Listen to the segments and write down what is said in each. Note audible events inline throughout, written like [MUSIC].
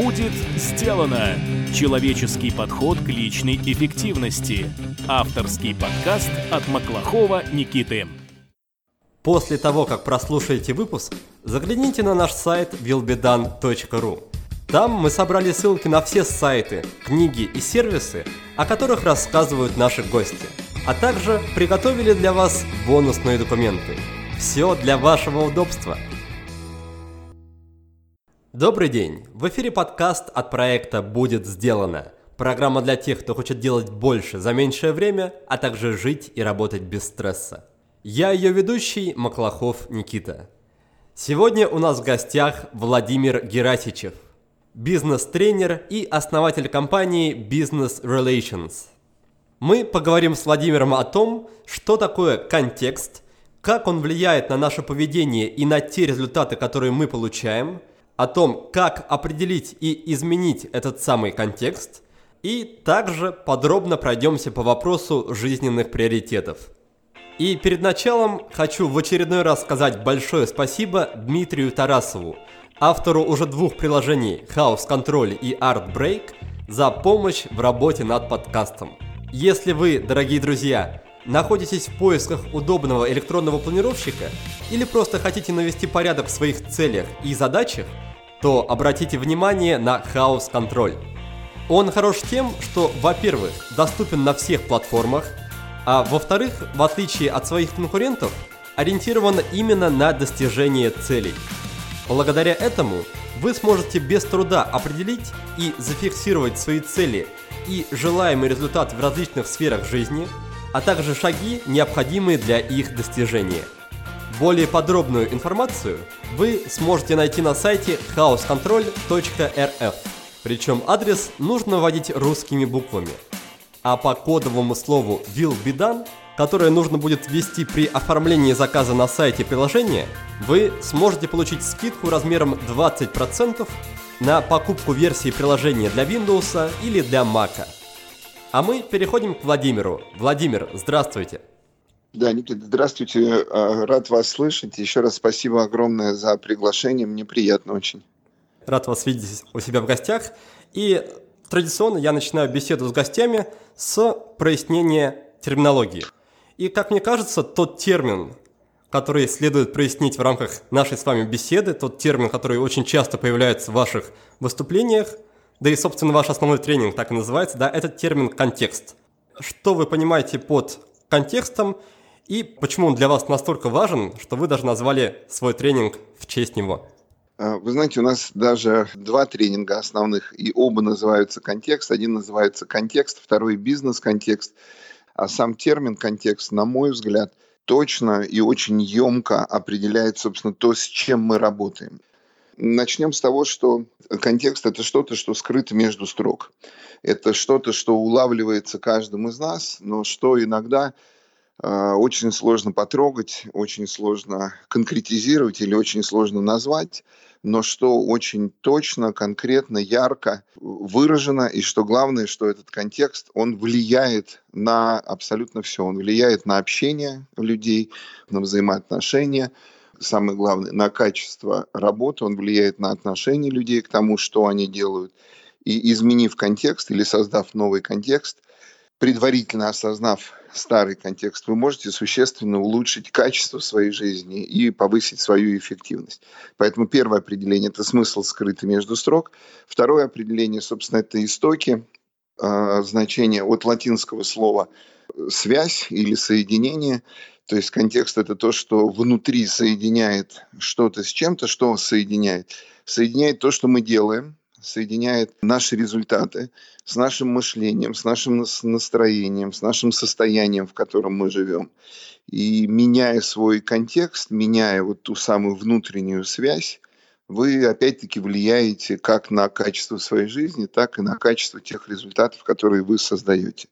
Будет сделано! Человеческий подход к личной эффективности. Авторский подкаст от Маклахова Никиты. После того, как прослушаете выпуск, загляните на наш сайт willbedone.ru. Там мы собрали ссылки на все сайты, книги и сервисы, о которых рассказывают наши гости, а также приготовили для вас бонусные документы. Все для вашего удобства – Добрый день! В эфире подкаст от проекта «Будет сделано». Программа для тех, кто хочет делать больше за меньшее время, а также жить и работать без стресса. Я ее ведущий Маклахов Никита. Сегодня у нас в гостях Владимир Герасичев, бизнес-тренер и основатель компании Business Relations. Мы поговорим с Владимиром о том, что такое контекст, как он влияет на наше поведение и на те результаты, которые мы получаем – о том, как определить и изменить этот самый контекст, и также подробно пройдемся по вопросу жизненных приоритетов. И перед началом хочу в очередной раз сказать большое спасибо Дмитрию Тарасову, автору уже двух приложений House Control и Art Break, за помощь в работе над подкастом. Если вы, дорогие друзья, находитесь в поисках удобного электронного планировщика или просто хотите навести порядок в своих целях и задачах – то обратите внимание на House Control. Он хорош тем, что, во-первых, доступен на всех платформах, а во-вторых, в отличие от своих конкурентов, ориентирован именно на достижение целей. Благодаря этому вы сможете без труда определить и зафиксировать свои цели и желаемый результат в различных сферах жизни, а также шаги, необходимые для их достижения – более подробную информацию вы сможете найти на сайте housecontrol.rf. Причем адрес нужно вводить русскими буквами. А по кодовому слову will be done, которое нужно будет ввести при оформлении заказа на сайте приложения, вы сможете получить скидку размером 20% на покупку версии приложения для Windows или для Mac. А мы переходим к Владимиру. Владимир, здравствуйте. Да, Никита, здравствуйте. А, рад вас слышать. Еще раз спасибо огромное за приглашение. Мне приятно очень. Рад вас видеть у себя в гостях. И традиционно я начинаю беседу с гостями с прояснения терминологии. И, как мне кажется, тот термин, который следует прояснить в рамках нашей с вами беседы, тот термин, который очень часто появляется в ваших выступлениях, да и, собственно, ваш основной тренинг так и называется, да, этот термин «контекст». Что вы понимаете под контекстом и почему он для вас настолько важен, что вы даже назвали свой тренинг в честь него? А, вы знаете, у нас даже два тренинга основных, и оба называются контекст. Один называется контекст, второй бизнес-контекст. А сам термин контекст, на мой взгляд, точно и очень емко определяет, собственно, то, с чем мы работаем. Начнем с того, что контекст – это что-то, что скрыто между строк. Это что-то, что улавливается каждым из нас, но что иногда а, очень сложно потрогать, очень сложно конкретизировать или очень сложно назвать, но что очень точно, конкретно, ярко выражено, и что главное, что этот контекст, он влияет на абсолютно все. Он влияет на общение людей, на взаимоотношения, самое главное, на качество работы, он влияет на отношение людей к тому, что они делают. И изменив контекст или создав новый контекст, предварительно осознав старый контекст, вы можете существенно улучшить качество своей жизни и повысить свою эффективность. Поэтому первое определение – это смысл скрытый между строк. Второе определение, собственно, это истоки, э, значение от латинского слова «связь» или «соединение». То есть контекст – это то, что внутри соединяет что-то с чем-то, что соединяет. Соединяет то, что мы делаем, соединяет наши результаты с нашим мышлением, с нашим настроением, с нашим состоянием, в котором мы живем. И меняя свой контекст, меняя вот ту самую внутреннюю связь, вы опять-таки влияете как на качество своей жизни, так и на качество тех результатов, которые вы создаете.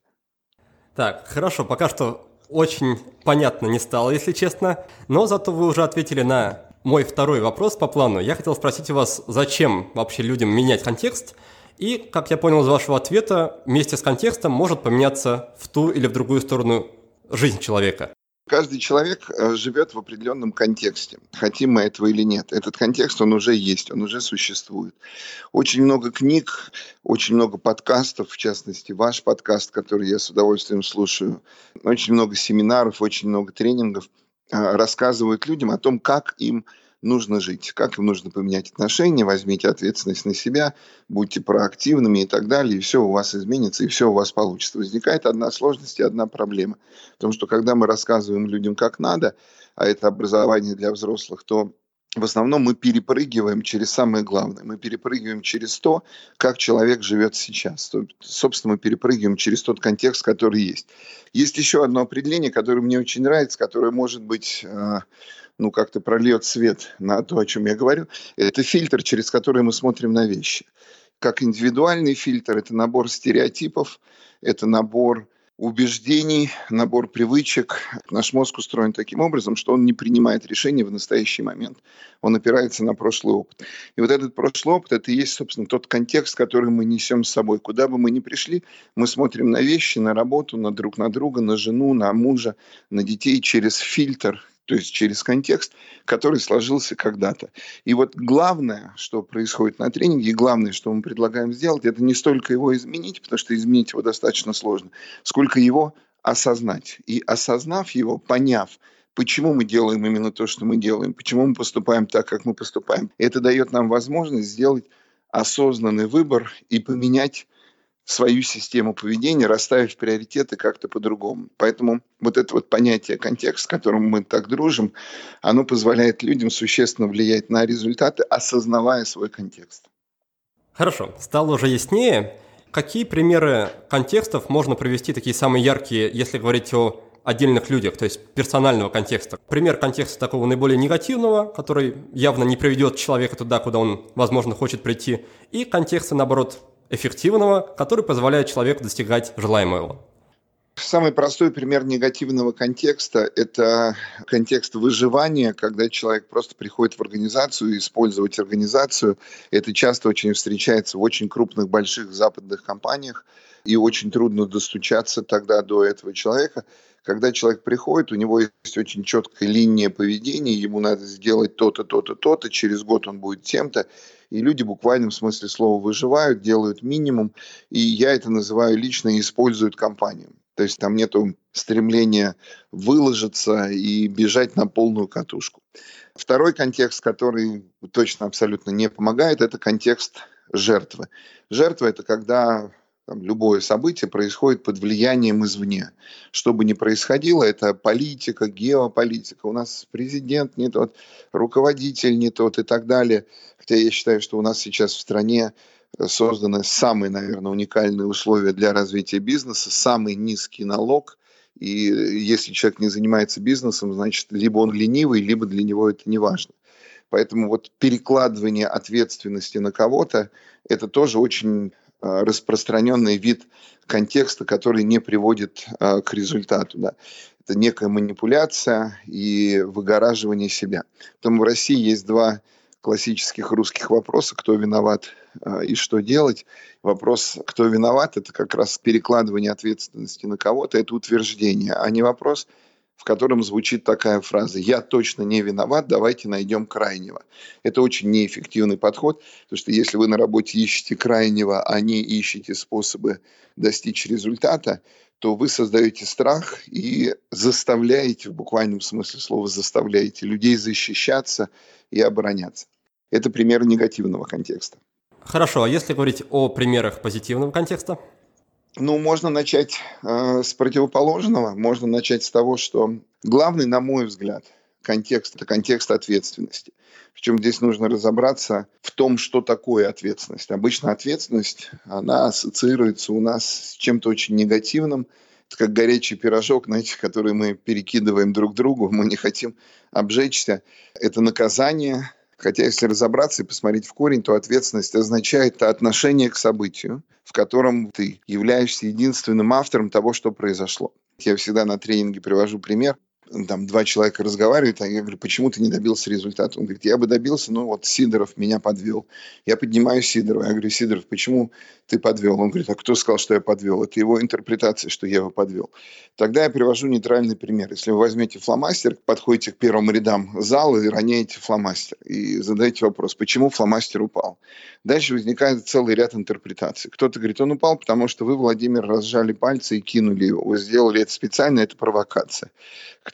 Так, хорошо, пока что очень понятно не стало, если честно, но зато вы уже ответили на мой второй вопрос по плану. Я хотел спросить у вас, зачем вообще людям менять контекст? И, как я понял из вашего ответа, вместе с контекстом может поменяться в ту или в другую сторону жизнь человека. Каждый человек э, живет в определенном контексте, хотим мы этого или нет. Этот контекст, он уже есть, он уже существует. Очень много книг, очень много подкастов, в частности, ваш подкаст, который я с удовольствием слушаю, очень много семинаров, очень много тренингов э, рассказывают людям о том, как им нужно жить, как им нужно поменять отношения, возьмите ответственность на себя, будьте проактивными и так далее, и все у вас изменится, и все у вас получится. Возникает одна сложность и одна проблема. Потому что когда мы рассказываем людям, как надо, а это образование для взрослых, то в основном мы перепрыгиваем через самое главное. Мы перепрыгиваем через то, как человек живет сейчас. Собственно, мы перепрыгиваем через тот контекст, который есть. Есть еще одно определение, которое мне очень нравится, которое может быть э, ну, как-то прольет свет на то, о чем я говорю, это фильтр, через который мы смотрим на вещи. Как индивидуальный фильтр, это набор стереотипов, это набор убеждений, набор привычек. Наш мозг устроен таким образом, что он не принимает решения в настоящий момент. Он опирается на прошлый опыт. И вот этот прошлый опыт, это и есть, собственно, тот контекст, который мы несем с собой. Куда бы мы ни пришли, мы смотрим на вещи, на работу, на друг на друга, на жену, на мужа, на детей через фильтр, то есть через контекст, который сложился когда-то. И вот главное, что происходит на тренинге, и главное, что мы предлагаем сделать, это не столько его изменить, потому что изменить его достаточно сложно, сколько его осознать. И осознав его, поняв, почему мы делаем именно то, что мы делаем, почему мы поступаем так, как мы поступаем, это дает нам возможность сделать осознанный выбор и поменять свою систему поведения, расставив приоритеты как-то по-другому. Поэтому вот это вот понятие контекст, с которым мы так дружим, оно позволяет людям существенно влиять на результаты, осознавая свой контекст. Хорошо, стало уже яснее. Какие примеры контекстов можно привести, такие самые яркие, если говорить о отдельных людях, то есть персонального контекста. Пример контекста такого наиболее негативного, который явно не приведет человека туда, куда он, возможно, хочет прийти, и контекста, наоборот, эффективного, который позволяет человеку достигать желаемого. Самый простой пример негативного контекста – это контекст выживания, когда человек просто приходит в организацию и использовать организацию. Это часто очень встречается в очень крупных, больших западных компаниях, и очень трудно достучаться тогда до этого человека. Когда человек приходит, у него есть очень четкая линия поведения, ему надо сделать то-то, то-то, то-то, через год он будет тем-то, и люди в буквальном смысле слова выживают, делают минимум, и я это называю лично используют компанию. То есть там нет стремления выложиться и бежать на полную катушку. Второй контекст, который точно абсолютно не помогает, это контекст жертвы. Жертва – это когда там, любое событие происходит под влиянием извне. Что бы ни происходило, это политика, геополитика. У нас президент не тот, руководитель не тот и так далее. Хотя я считаю, что у нас сейчас в стране созданы самые, наверное, уникальные условия для развития бизнеса, самый низкий налог. И если человек не занимается бизнесом, значит, либо он ленивый, либо для него это не важно. Поэтому вот перекладывание ответственности на кого-то – это тоже очень Э, распространенный вид контекста, который не приводит э, к результату. Да. Это некая манипуляция и выгораживание себя. Поэтому в России есть два классических русских вопроса, кто виноват э, и что делать. Вопрос, кто виноват, это как раз перекладывание ответственности на кого-то, это утверждение, а не вопрос, в котором звучит такая фраза «Я точно не виноват, давайте найдем крайнего». Это очень неэффективный подход, потому что если вы на работе ищете крайнего, а не ищете способы достичь результата, то вы создаете страх и заставляете, в буквальном смысле слова заставляете людей защищаться и обороняться. Это пример негативного контекста. Хорошо, а если говорить о примерах позитивного контекста? Ну, можно начать э, с противоположного. Можно начать с того, что главный, на мой взгляд, контекст – это контекст ответственности. Причем здесь нужно разобраться в том, что такое ответственность. Обычно ответственность, она ассоциируется у нас с чем-то очень негативным. Это как горячий пирожок, знаете, который мы перекидываем друг другу, мы не хотим обжечься. Это наказание, Хотя, если разобраться и посмотреть в корень, то ответственность означает отношение к событию, в котором ты являешься единственным автором того, что произошло. Я всегда на тренинге привожу пример. Там два человека разговаривают, а я говорю, почему ты не добился результата? Он говорит, я бы добился, но вот Сидоров меня подвел. Я поднимаю Сидорова, я говорю, Сидоров, почему ты подвел? Он говорит, а кто сказал, что я подвел? Это его интерпретация, что я его подвел. Тогда я привожу нейтральный пример. Если вы возьмете фломастер, подходите к первым рядам зала и роняете фломастер. И задаете вопрос, почему фломастер упал? Дальше возникает целый ряд интерпретаций. Кто-то говорит, он упал, потому что вы, Владимир, разжали пальцы и кинули его. Вы сделали это специально, это провокация.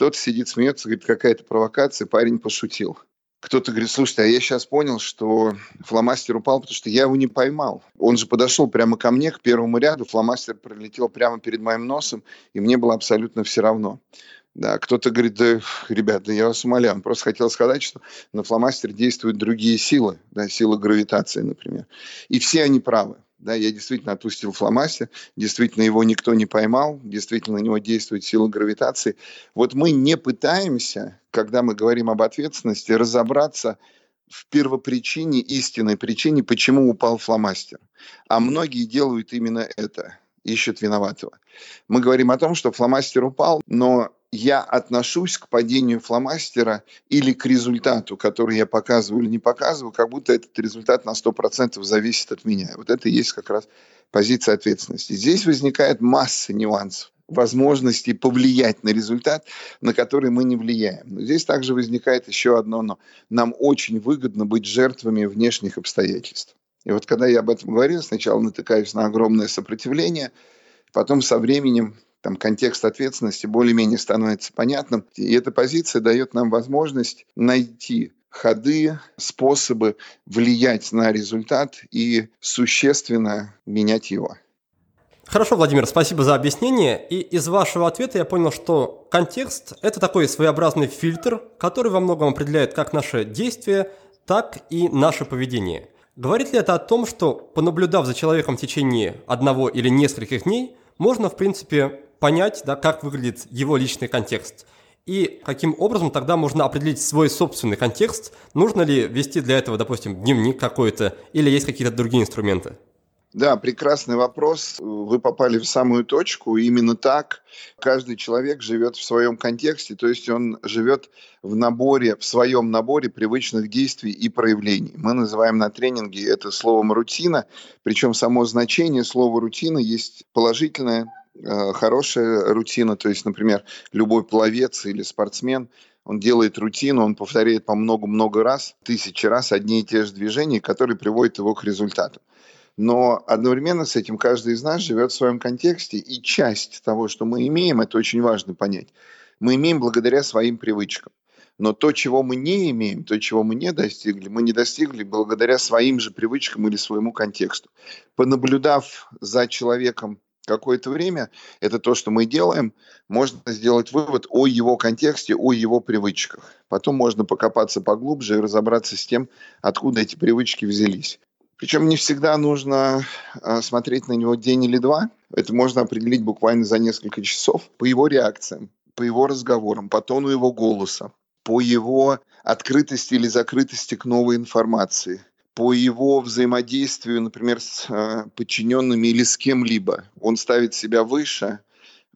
Кто-то сидит, смеется, говорит, какая-то провокация, парень пошутил. Кто-то говорит, слушайте, а я сейчас понял, что фломастер упал, потому что я его не поймал. Он же подошел прямо ко мне, к первому ряду, фломастер пролетел прямо перед моим носом, и мне было абсолютно все равно. Да, кто-то говорит, да, ребята, я вас умоляю, он просто хотел сказать, что на фломастере действуют другие силы, да, сила гравитации, например. И все они правы. Да, я действительно отпустил фломастер, действительно его никто не поймал, действительно на него действует сила гравитации. Вот мы не пытаемся, когда мы говорим об ответственности, разобраться в первопричине, истинной причине, почему упал фломастер. А многие делают именно это, ищут виноватого. Мы говорим о том, что фломастер упал, но я отношусь к падению фломастера или к результату, который я показываю или не показываю, как будто этот результат на 100% зависит от меня. Вот это и есть как раз позиция ответственности. Здесь возникает масса нюансов возможности повлиять на результат, на который мы не влияем. Но здесь также возникает еще одно но. Нам очень выгодно быть жертвами внешних обстоятельств. И вот когда я об этом говорил, сначала натыкаюсь на огромное сопротивление, потом со временем там контекст ответственности более-менее становится понятным. И эта позиция дает нам возможность найти ходы, способы влиять на результат и существенно менять его. Хорошо, Владимир, спасибо за объяснение. И из вашего ответа я понял, что контекст – это такой своеобразный фильтр, который во многом определяет как наши действия, так и наше поведение. Говорит ли это о том, что, понаблюдав за человеком в течение одного или нескольких дней, можно, в принципе, понять, да, как выглядит его личный контекст. И каким образом тогда можно определить свой собственный контекст? Нужно ли вести для этого, допустим, дневник какой-то или есть какие-то другие инструменты? Да, прекрасный вопрос. Вы попали в самую точку. Именно так каждый человек живет в своем контексте, то есть он живет в наборе, в своем наборе привычных действий и проявлений. Мы называем на тренинге это словом рутина, причем само значение слова рутина есть положительное, Э, хорошая рутина, то есть, например, любой пловец или спортсмен, он делает рутину, он повторяет по много-много раз, тысячи раз одни и те же движения, которые приводят его к результату. Но одновременно с этим каждый из нас живет в своем контексте, и часть того, что мы имеем, это очень важно понять, мы имеем благодаря своим привычкам. Но то, чего мы не имеем, то, чего мы не достигли, мы не достигли благодаря своим же привычкам или своему контексту. Понаблюдав за человеком какое-то время, это то, что мы делаем, можно сделать вывод о его контексте, о его привычках. Потом можно покопаться поглубже и разобраться с тем, откуда эти привычки взялись. Причем не всегда нужно а, смотреть на него день или два. Это можно определить буквально за несколько часов по его реакциям, по его разговорам, по тону его голоса, по его открытости или закрытости к новой информации – по его взаимодействию, например, с э, подчиненными или с кем-либо. Он ставит себя выше,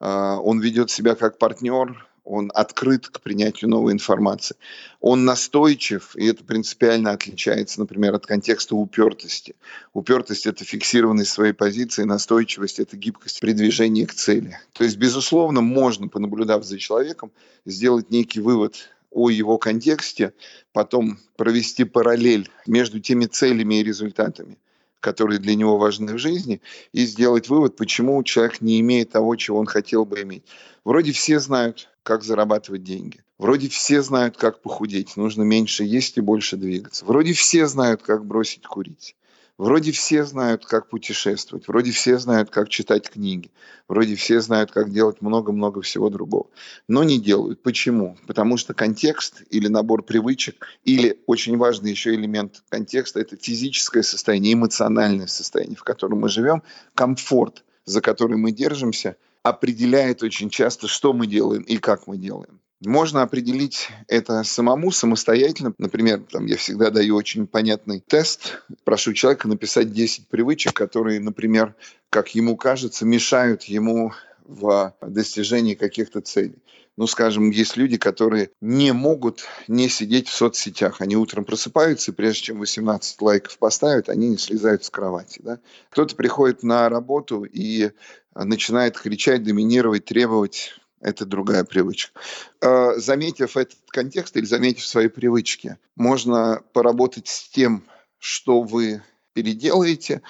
э, он ведет себя как партнер, он открыт к принятию новой информации. Он настойчив, и это принципиально отличается, например, от контекста упертости. Упертость – это фиксированность своей позиции, настойчивость – это гибкость при движении к цели. То есть, безусловно, можно, понаблюдав за человеком, сделать некий вывод о его контексте, потом провести параллель между теми целями и результатами, которые для него важны в жизни, и сделать вывод, почему человек не имеет того, чего он хотел бы иметь. Вроде все знают, как зарабатывать деньги. Вроде все знают, как похудеть. Нужно меньше есть и больше двигаться. Вроде все знают, как бросить курить. Вроде все знают, как путешествовать, вроде все знают, как читать книги, вроде все знают, как делать много-много всего другого, но не делают. Почему? Потому что контекст или набор привычек, или очень важный еще элемент контекста – это физическое состояние, эмоциональное состояние, в котором мы живем, комфорт, за который мы держимся, определяет очень часто, что мы делаем и как мы делаем. Можно определить это самому, самостоятельно. Например, там, я всегда даю очень понятный тест. Прошу человека написать 10 привычек, которые, например, как ему кажется, мешают ему в достижении каких-то целей. Ну, скажем, есть люди, которые не могут не сидеть в соцсетях. Они утром просыпаются, и прежде чем 18 лайков поставят, они не слезают с кровати. Да? Кто-то приходит на работу и начинает кричать, доминировать, требовать. Это другая привычка. А, заметив этот контекст или заметив свои привычки, можно поработать с тем, что вы переделаете,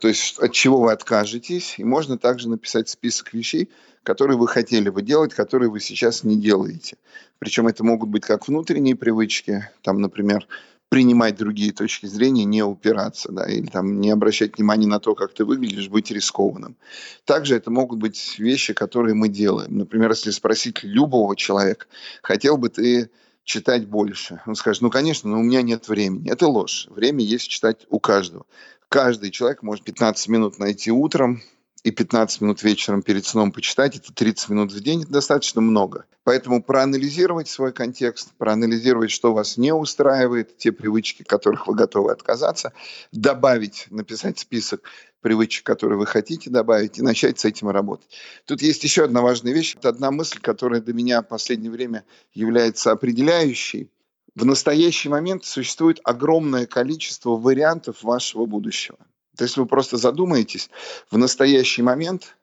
то есть от чего вы откажетесь, и можно также написать список вещей, которые вы хотели бы делать, которые вы сейчас не делаете. Причем это могут быть как внутренние привычки, там, например, принимать другие точки зрения, не упираться, да, или там не обращать внимания на то, как ты выглядишь, быть рискованным. Также это могут быть вещи, которые мы делаем. Например, если спросить любого человека, хотел бы ты читать больше? Он скажет, ну, конечно, но у меня нет времени. Это ложь. Время есть читать у каждого. Каждый человек может 15 минут найти утром, и 15 минут вечером перед сном почитать, это 30 минут в день, это достаточно много. Поэтому проанализировать свой контекст, проанализировать, что вас не устраивает, те привычки, которых вы готовы отказаться, добавить, написать список привычек, которые вы хотите добавить, и начать с этим работать. Тут есть еще одна важная вещь. Это одна мысль, которая для меня в последнее время является определяющей. В настоящий момент существует огромное количество вариантов вашего будущего. То есть вы просто задумаетесь, в настоящий момент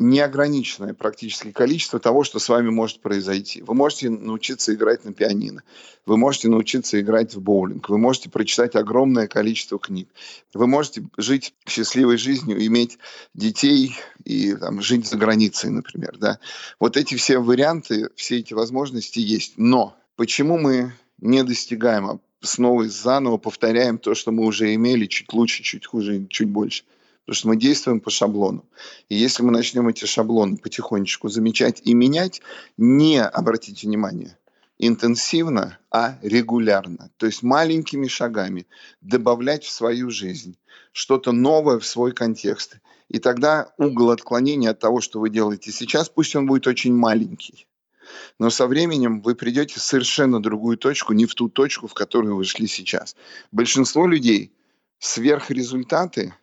неограниченное практически количество того, что с вами может произойти. Вы можете научиться играть на пианино, вы можете научиться играть в боулинг, вы можете прочитать огромное количество книг, вы можете жить счастливой жизнью, иметь детей и там, жить за границей, например. Да? Вот эти все варианты, все эти возможности есть. Но почему мы не достигаем снова и заново повторяем то, что мы уже имели, чуть лучше, чуть хуже, чуть больше. Потому что мы действуем по шаблону. И если мы начнем эти шаблоны потихонечку замечать и менять, не обратите внимание, интенсивно, а регулярно. То есть маленькими шагами добавлять в свою жизнь что-то новое в свой контекст. И тогда угол отклонения от того, что вы делаете сейчас, пусть он будет очень маленький но со временем вы придете в совершенно другую точку, не в ту точку, в которую вы шли сейчас. Большинство людей сверхрезультаты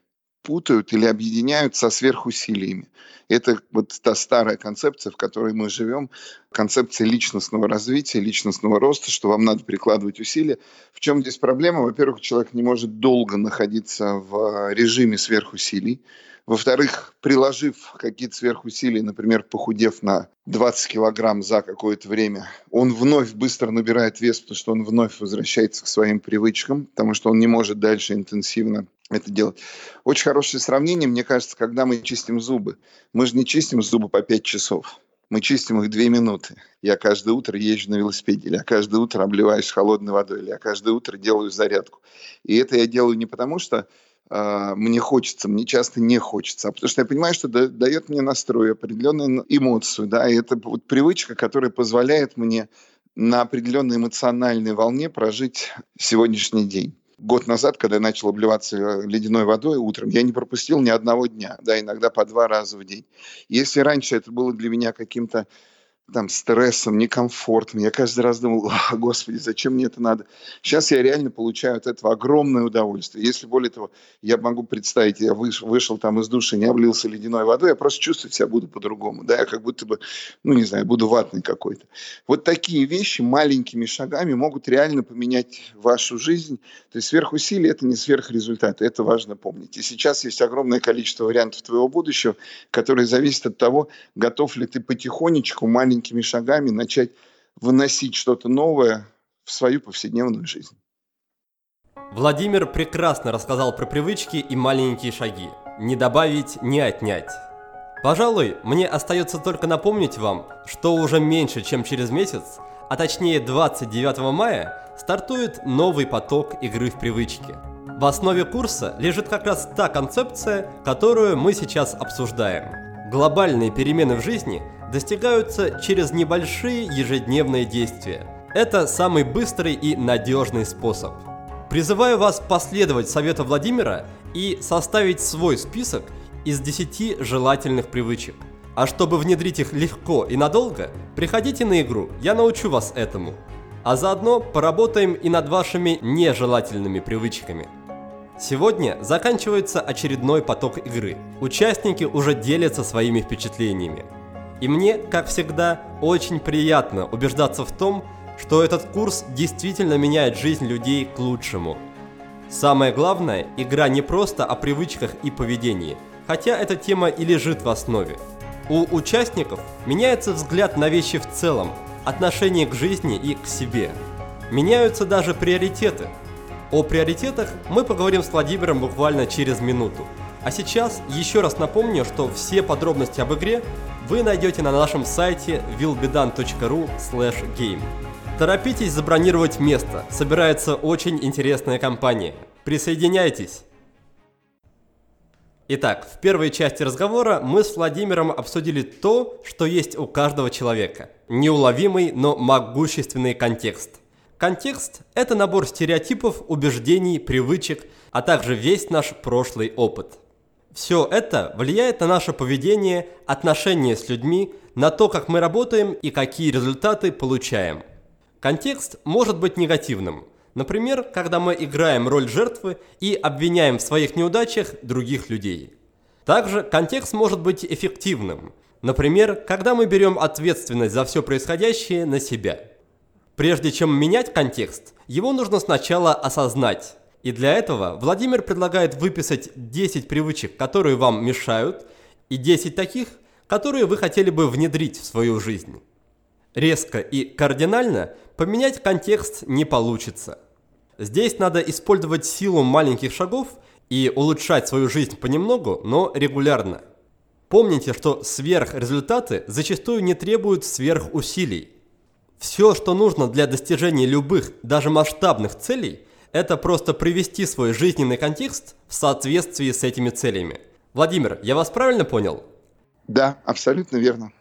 путают или объединяют со сверхусилиями. Это вот та старая концепция, в которой мы живем, концепция личностного развития, личностного роста, что вам надо прикладывать усилия. В чем здесь проблема? Во-первых, человек не может долго находиться в режиме сверхусилий. Во-вторых, приложив какие-то сверхусилия, например, похудев на 20 килограмм за какое-то время, он вновь быстро набирает вес, потому что он вновь возвращается к своим привычкам, потому что он не может дальше интенсивно это делать. Очень хорошее сравнение, мне кажется, когда мы чистим зубы. Мы же не чистим зубы по 5 часов. Мы чистим их две минуты. Я каждое утро езжу на велосипеде, или я каждое утро обливаюсь холодной водой, или я каждое утро делаю зарядку. И это я делаю не потому, что мне хочется, мне часто не хочется, а потому что я понимаю, что да, дает мне настрой, определенную эмоцию, да, и это вот привычка, которая позволяет мне на определенной эмоциональной волне прожить сегодняшний день. Год назад, когда я начал обливаться э, ледяной водой утром, я не пропустил ни одного дня, да, иногда по два раза в день. Если раньше это было для меня каким-то там, стрессом, некомфортом. Я каждый раз думал, господи, зачем мне это надо? Сейчас я реально получаю от этого огромное удовольствие. Если более того, я могу представить, я вышел, вышел там из души, не облился ледяной водой, я просто чувствовать себя буду по-другому. Да, я как будто бы, ну не знаю, буду ватный какой-то. Вот такие вещи маленькими шагами могут реально поменять вашу жизнь. То есть сверхусилие – это не сверхрезультат, это важно помнить. И сейчас есть огромное количество вариантов твоего будущего, которые зависят от того, готов ли ты потихонечку маленькими маленькими шагами начать выносить что-то новое в свою повседневную жизнь. Владимир прекрасно рассказал про привычки и маленькие шаги. Не добавить, не отнять. Пожалуй, мне остается только напомнить вам, что уже меньше, чем через месяц, а точнее 29 мая, стартует новый поток игры в привычки. В основе курса лежит как раз та концепция, которую мы сейчас обсуждаем. Глобальные перемены в жизни – достигаются через небольшие ежедневные действия. Это самый быстрый и надежный способ. Призываю вас последовать совету Владимира и составить свой список из 10 желательных привычек. А чтобы внедрить их легко и надолго, приходите на игру, я научу вас этому. А заодно поработаем и над вашими нежелательными привычками. Сегодня заканчивается очередной поток игры. Участники уже делятся своими впечатлениями. И мне, как всегда, очень приятно убеждаться в том, что этот курс действительно меняет жизнь людей к лучшему. Самое главное, игра не просто о привычках и поведении, хотя эта тема и лежит в основе. У участников меняется взгляд на вещи в целом, отношение к жизни и к себе. Меняются даже приоритеты. О приоритетах мы поговорим с Владимиром буквально через минуту. А сейчас еще раз напомню, что все подробности об игре вы найдете на нашем сайте willbedan.ru game. Торопитесь забронировать место, собирается очень интересная компания. Присоединяйтесь! Итак, в первой части разговора мы с Владимиром обсудили то, что есть у каждого человека. Неуловимый, но могущественный контекст. Контекст – это набор стереотипов, убеждений, привычек, а также весь наш прошлый опыт. Все это влияет на наше поведение, отношения с людьми, на то, как мы работаем и какие результаты получаем – Контекст может быть негативным. Например, когда мы играем роль жертвы и обвиняем в своих неудачах других людей. Также контекст может быть эффективным. Например, когда мы берем ответственность за все происходящее на себя. Прежде чем менять контекст, его нужно сначала осознать. И для этого Владимир предлагает выписать 10 привычек, которые вам мешают, и 10 таких, которые вы хотели бы внедрить в свою жизнь. Резко и кардинально поменять контекст не получится. Здесь надо использовать силу маленьких шагов и улучшать свою жизнь понемногу, но регулярно. Помните, что сверхрезультаты зачастую не требуют сверхусилий. Все, что нужно для достижения любых, даже масштабных целей, это просто привести свой жизненный контекст в соответствии с этими целями. Владимир, я вас правильно понял? Да, абсолютно верно.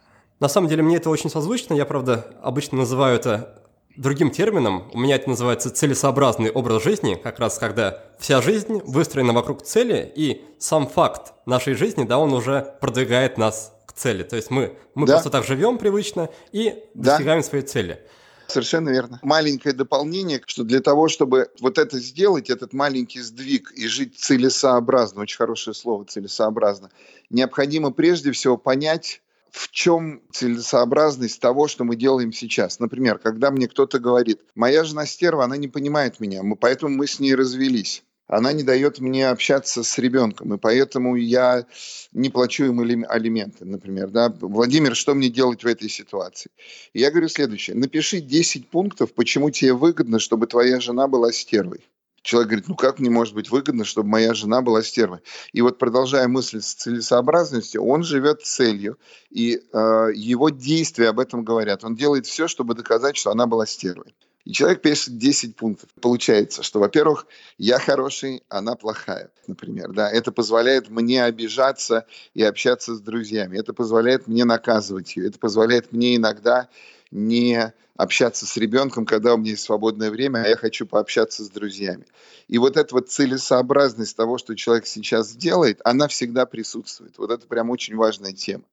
На самом деле мне это очень созвучно. Я, правда, обычно называю это другим термином. У меня это называется целесообразный образ жизни, как раз когда вся жизнь выстроена вокруг цели, и сам факт нашей жизни, да, он уже продвигает нас к цели. То есть мы, мы да. просто так живем привычно и достигаем да. своей цели. Совершенно верно. Маленькое дополнение, что для того, чтобы вот это сделать, этот маленький сдвиг и жить целесообразно, очень хорошее слово целесообразно, необходимо прежде всего понять, в чем целесообразность того, что мы делаем сейчас. Например, когда мне кто-то говорит, моя жена стерва, она не понимает меня, мы, поэтому мы с ней развелись. Она не дает мне общаться с ребенком, и поэтому я не плачу ему алименты, например. Да? Владимир, что мне делать в этой ситуации? я говорю следующее. Напиши 10 пунктов, почему тебе выгодно, чтобы твоя жена была стервой человек говорит, ну как мне может быть выгодно, чтобы моя жена была стервой? И вот продолжая мысль с целесообразностью, он живет целью, и э, его действия об этом говорят. Он делает все, чтобы доказать, что она была стервой. И человек пишет 10 пунктов. Получается, что, во-первых, я хороший, она плохая, например. Да? Это позволяет мне обижаться и общаться с друзьями. Это позволяет мне наказывать ее. Это позволяет мне иногда не общаться с ребенком, когда у меня есть свободное время, а я хочу пообщаться с друзьями. И вот эта вот целесообразность того, что человек сейчас делает, она всегда присутствует. Вот это прям очень важная тема.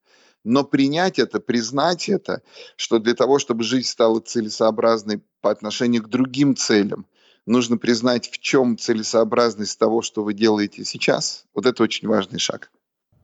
Но принять это, признать это, что для того, чтобы жизнь стала целесообразной по отношению к другим целям, нужно признать, в чем целесообразность того, что вы делаете сейчас. Вот это очень важный шаг.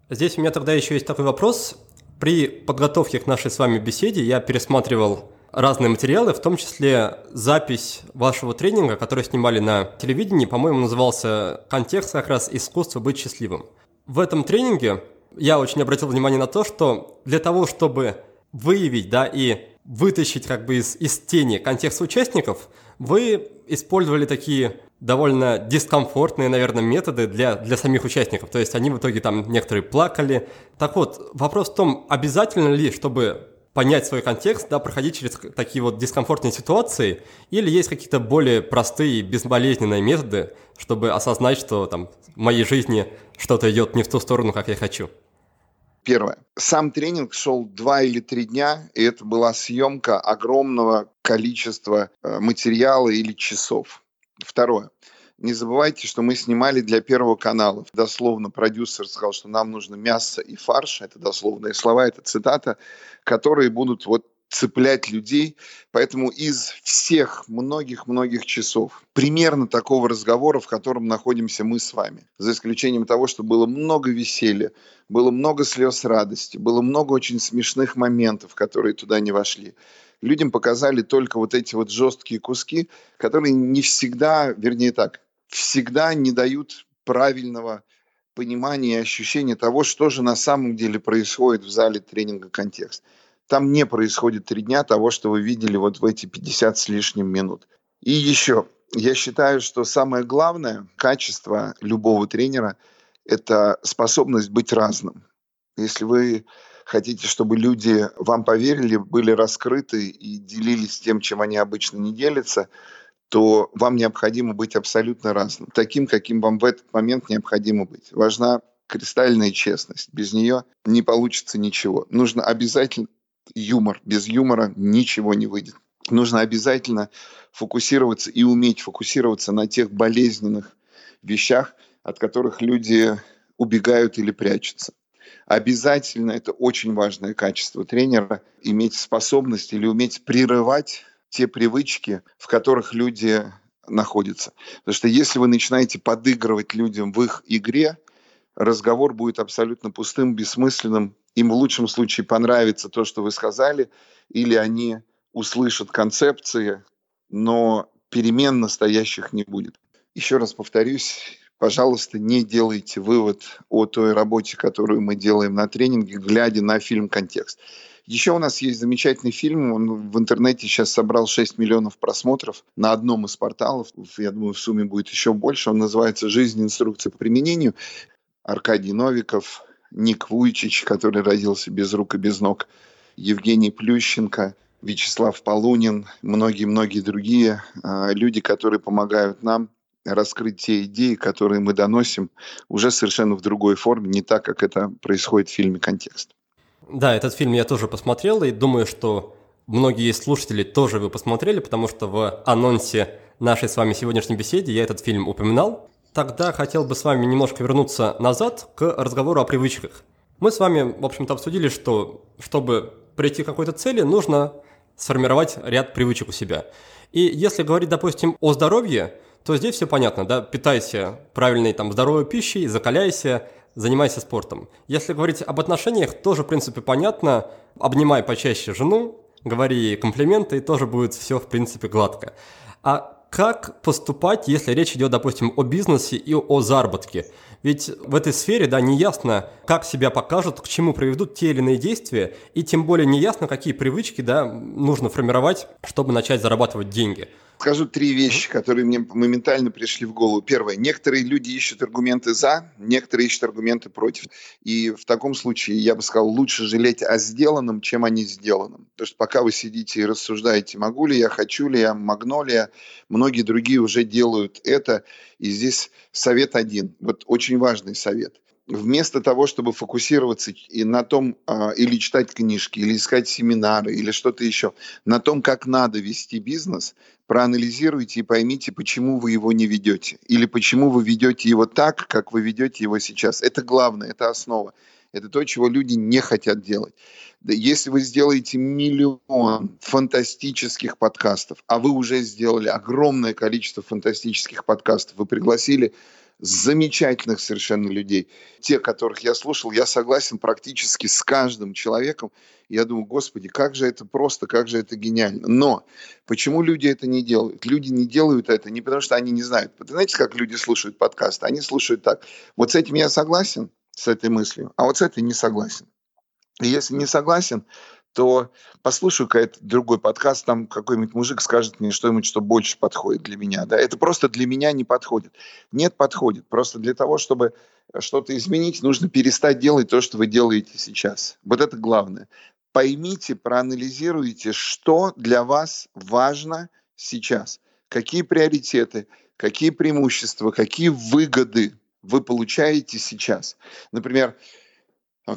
Здесь у меня тогда еще есть такой вопрос. При подготовке к нашей с вами беседе я пересматривал разные материалы, в том числе запись вашего тренинга, который снимали на телевидении, по-моему, назывался «Контекст как раз искусство быть счастливым». В этом тренинге я очень обратил внимание на то, что для того, чтобы выявить да, и вытащить как бы из, из тени контекст участников, вы использовали такие довольно дискомфортные, наверное, методы для, для самих участников. То есть они в итоге там некоторые плакали. Так вот, вопрос в том, обязательно ли, чтобы понять свой контекст, да, проходить через такие вот дискомфортные ситуации, или есть какие-то более простые, безболезненные методы, чтобы осознать, что там в моей жизни что-то идет не в ту сторону, как я хочу? Первое. Сам тренинг шел два или три дня, и это была съемка огромного количества э, материала или часов. Второе. Не забывайте, что мы снимали для Первого канала. Дословно продюсер сказал, что нам нужно мясо и фарш. Это дословные слова, это цитата, которые будут вот цеплять людей. Поэтому из всех многих-многих часов примерно такого разговора, в котором находимся мы с вами, за исключением того, что было много веселья, было много слез радости, было много очень смешных моментов, которые туда не вошли. Людям показали только вот эти вот жесткие куски, которые не всегда, вернее так, всегда не дают правильного понимания и ощущения того, что же на самом деле происходит в зале тренинга «Контекст». Там не происходит три дня того, что вы видели вот в эти 50 с лишним минут. И еще, я считаю, что самое главное качество любого тренера – это способность быть разным. Если вы хотите, чтобы люди вам поверили, были раскрыты и делились тем, чем они обычно не делятся, то вам необходимо быть абсолютно разным, таким, каким вам в этот момент необходимо быть. Важна кристальная честность. Без нее не получится ничего. Нужно обязательно юмор. Без юмора ничего не выйдет. Нужно обязательно фокусироваться и уметь фокусироваться на тех болезненных вещах, от которых люди убегают или прячутся. Обязательно, это очень важное качество тренера, иметь способность или уметь прерывать те привычки, в которых люди находятся. Потому что если вы начинаете подыгрывать людям в их игре, разговор будет абсолютно пустым, бессмысленным им в лучшем случае понравится то, что вы сказали, или они услышат концепции, но перемен настоящих не будет. Еще раз повторюсь, пожалуйста, не делайте вывод о той работе, которую мы делаем на тренинге, глядя на фильм «Контекст». Еще у нас есть замечательный фильм, он в интернете сейчас собрал 6 миллионов просмотров на одном из порталов, я думаю, в сумме будет еще больше, он называется «Жизнь. Инструкция по применению». Аркадий Новиков, Ник Вуйчич, который родился без рук и без ног, Евгений Плющенко, Вячеслав Полунин, многие-многие другие э, люди, которые помогают нам раскрыть те идеи, которые мы доносим уже совершенно в другой форме, не так, как это происходит в фильме «Контекст». Да, этот фильм я тоже посмотрел, и думаю, что многие слушатели тоже его посмотрели, потому что в анонсе нашей с вами сегодняшней беседе я этот фильм упоминал. Тогда хотел бы с вами немножко вернуться назад к разговору о привычках. Мы с вами, в общем-то, обсудили, что чтобы прийти к какой-то цели, нужно сформировать ряд привычек у себя. И если говорить, допустим, о здоровье, то здесь все понятно, да, питайся правильной там здоровой пищей, закаляйся, занимайся спортом. Если говорить об отношениях, тоже, в принципе, понятно, обнимай почаще жену, говори комплименты, и тоже будет все, в принципе, гладко. А как поступать, если речь идет, допустим, о бизнесе и о заработке? Ведь в этой сфере, да, не ясно, как себя покажут, к чему приведут те или иные действия, и тем более не ясно, какие привычки, да, нужно формировать, чтобы начать зарабатывать деньги. Скажу три вещи, которые мне моментально пришли в голову. Первое. Некоторые люди ищут аргументы «за», некоторые ищут аргументы «против». И в таком случае, я бы сказал, лучше жалеть о сделанном, чем о не сделанном. Потому что пока вы сидите и рассуждаете, могу ли я, хочу ли я, могно ли я, многие другие уже делают это. И здесь совет один. Вот очень важный совет – вместо того, чтобы фокусироваться и на том, а, или читать книжки, или искать семинары, или что-то еще, на том, как надо вести бизнес, проанализируйте и поймите, почему вы его не ведете, или почему вы ведете его так, как вы ведете его сейчас. Это главное, это основа. Это то, чего люди не хотят делать. Если вы сделаете миллион фантастических подкастов, а вы уже сделали огромное количество фантастических подкастов, вы пригласили замечательных совершенно людей. Те, которых я слушал, я согласен практически с каждым человеком. Я думаю, господи, как же это просто, как же это гениально. Но почему люди это не делают? Люди не делают это не потому, что они не знают. Знаете, как люди слушают подкасты? Они слушают так. Вот с этим я согласен, с этой мыслью, а вот с этой не согласен. И если не согласен, то послушаю-ка этот другой подкаст, там какой-нибудь мужик скажет мне что-нибудь, что больше подходит для меня. Да? Это просто для меня не подходит. Нет, подходит. Просто для того, чтобы что-то изменить, нужно перестать делать то, что вы делаете сейчас. Вот это главное. Поймите, проанализируйте, что для вас важно сейчас. Какие приоритеты, какие преимущества, какие выгоды вы получаете сейчас. Например,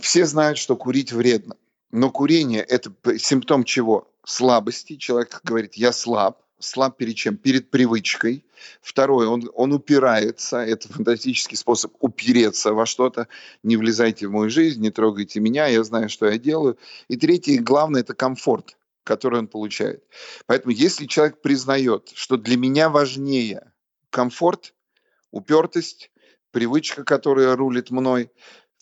все знают, что курить вредно. Но курение – это симптом чего? Слабости. Человек говорит, я слаб. Слаб перед чем? Перед привычкой. Второе, он, он упирается. Это фантастический способ упереться во что-то. Не влезайте в мою жизнь, не трогайте меня, я знаю, что я делаю. И третье, главное, это комфорт. который он получает. Поэтому если человек признает, что для меня важнее комфорт, упертость, привычка, которая рулит мной,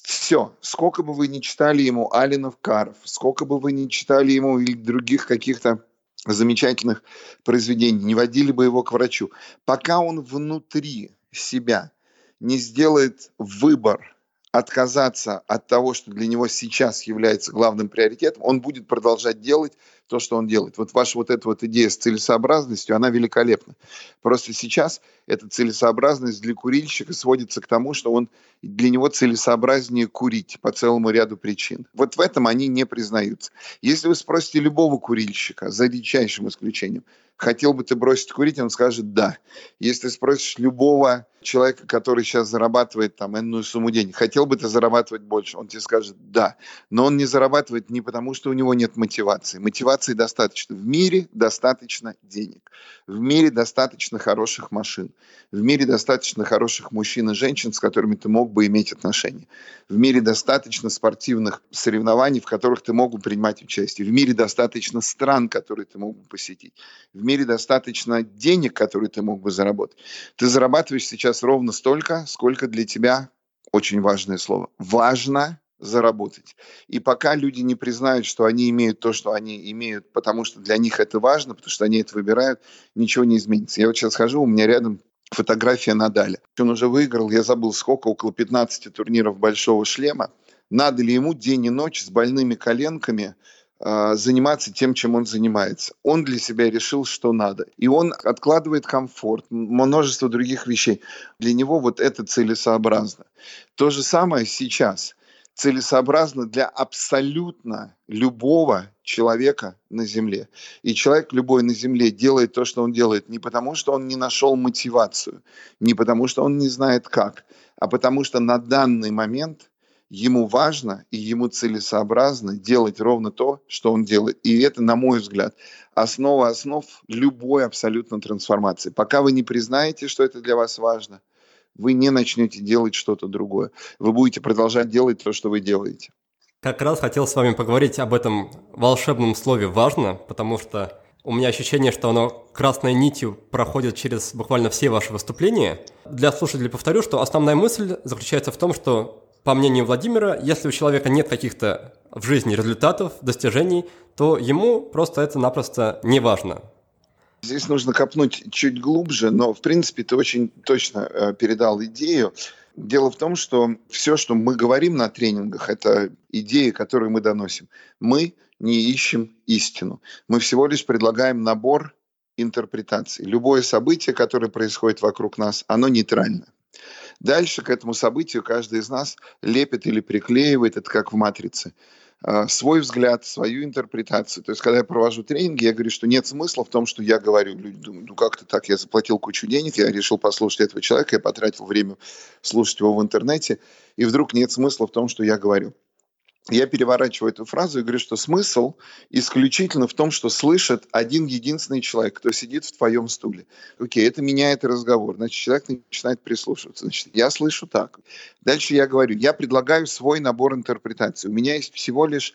все, сколько бы вы ни читали ему Алинов Каров, сколько бы вы ни читали ему или других каких-то замечательных произведений, не водили бы его к врачу, пока он внутри себя не сделает выбор отказаться от того, что для него сейчас является главным приоритетом, он будет продолжать делать то, что он делает. Вот ваша вот эта вот идея с целесообразностью, она великолепна. Просто сейчас эта целесообразность для курильщика сводится к тому, что он для него целесообразнее курить по целому ряду причин. Вот в этом они не признаются. Если вы спросите любого курильщика, за редчайшим исключением, хотел бы ты бросить курить, он скажет «да». Если спросишь любого человека, который сейчас зарабатывает там энную сумму денег, хотел бы ты зарабатывать больше, он тебе скажет «да». Но он не зарабатывает не потому, что у него нет мотивации. Мотивации достаточно. В мире достаточно денег. В мире достаточно хороших машин. В мире достаточно хороших мужчин и женщин, с которыми ты мог бы иметь отношения. В мире достаточно спортивных соревнований, в которых ты мог бы принимать участие. В мире достаточно стран, которые ты мог бы посетить. В мире достаточно денег, которые ты мог бы заработать. Ты зарабатываешь сейчас ровно столько, сколько для тебя, очень важное слово, важно заработать. И пока люди не признают, что они имеют то, что они имеют, потому что для них это важно, потому что они это выбирают, ничего не изменится. Я вот сейчас хожу, у меня рядом фотография Надаля. Он уже выиграл, я забыл сколько, около 15 турниров большого шлема. Надо ли ему день и ночь с больными коленками заниматься тем, чем он занимается. Он для себя решил, что надо. И он откладывает комфорт, множество других вещей. Для него вот это целесообразно. То же самое сейчас целесообразно для абсолютно любого человека на Земле. И человек любой на Земле делает то, что он делает, не потому, что он не нашел мотивацию, не потому, что он не знает как, а потому что на данный момент ему важно и ему целесообразно делать ровно то, что он делает. И это, на мой взгляд, основа основ любой абсолютно трансформации. Пока вы не признаете, что это для вас важно, вы не начнете делать что-то другое. Вы будете продолжать делать то, что вы делаете. Как раз хотел с вами поговорить об этом волшебном слове «важно», потому что у меня ощущение, что оно красной нитью проходит через буквально все ваши выступления. Для слушателей повторю, что основная мысль заключается в том, что по мнению Владимира, если у человека нет каких-то в жизни результатов, достижений, то ему просто это напросто не важно. Здесь нужно копнуть чуть глубже, но в принципе ты очень точно э, передал идею. Дело в том, что все, что мы говорим на тренингах, это идеи, которые мы доносим. Мы не ищем истину. Мы всего лишь предлагаем набор интерпретаций. Любое событие, которое происходит вокруг нас, оно нейтрально. Дальше к этому событию каждый из нас лепит или приклеивает, это как в «Матрице», а, свой взгляд, свою интерпретацию. То есть, когда я провожу тренинги, я говорю, что нет смысла в том, что я говорю. Люди думают, ну как-то так, я заплатил кучу денег, я решил послушать этого человека, я потратил время слушать его в интернете, и вдруг нет смысла в том, что я говорю я переворачиваю эту фразу и говорю, что смысл исключительно в том, что слышит один единственный человек, кто сидит в твоем стуле. Окей, это меняет разговор. Значит, человек начинает прислушиваться. Значит, я слышу так. Дальше я говорю, я предлагаю свой набор интерпретаций. У меня есть всего лишь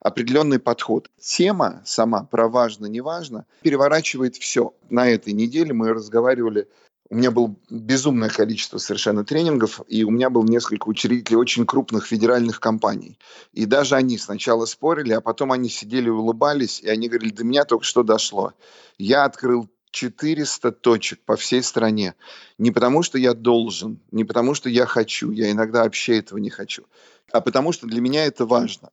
определенный подход. Тема сама про важно, не важно переворачивает все. На этой неделе мы разговаривали у меня было безумное количество совершенно тренингов, и у меня было несколько учредителей очень крупных федеральных компаний. И даже они сначала спорили, а потом они сидели и улыбались, и они говорили, до меня только что дошло. Я открыл 400 точек по всей стране. Не потому, что я должен, не потому, что я хочу, я иногда вообще этого не хочу, а потому, что для меня это важно.